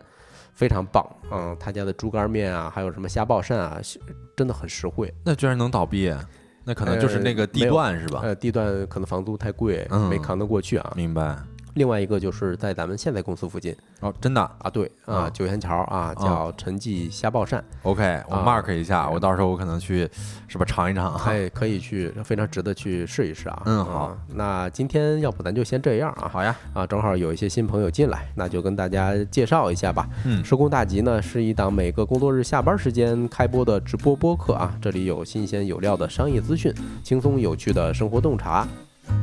非常棒。嗯，他家的猪肝面啊，还有什么虾爆鳝啊，真的很实惠。那居然能倒闭，那可能就是那个地段是吧？呃，地段可能房租太贵，嗯没扛得过去啊。明白。另外一个就是在咱们现在公司附近哦，真的啊，对啊啊，九仙桥啊，叫陈记虾爆鳝。OK，我啊 mark 一下，我到时候我可能去是吧尝一尝啊。哎，可以去，非常值得去试一试啊。嗯好啊那今天要不咱就先这样啊。好呀，啊，正好有一些新朋友进来，那就跟大家介绍一下吧。嗯收工大吉呢是一档每个工作日下班时间开播的直播播客啊，这里有新鲜有料的商业资讯，轻松有趣的生活洞察。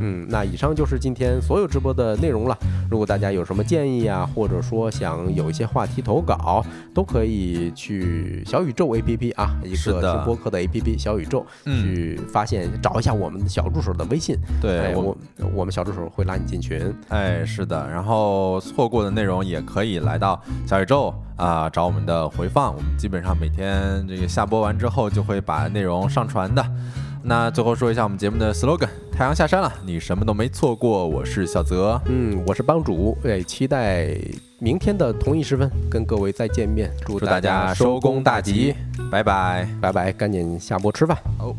嗯，那以上就是今天所有直播的内容了。如果大家有什么建议啊，或者说想有一些话题投稿，都可以去小宇宙 APP 啊，一个听播客的 APP 小宇宙嗯去发现，找一下我们的小助手的微信，对哎，我我我们小助手会拉你进群。哎，是的，然后错过的内容也可以来到小宇宙啊、找我们的回放。我们基本上每天这个下播完之后就会把内容上传的。那最后说一下我们节目的 slogan：太阳下山了，你什么都没错过。我是小泽，嗯，我是帮主，哎，期待明天的同一时分跟各位再见面。祝祝大家收工大吉，拜拜。拜拜，赶紧下播吃饭。好。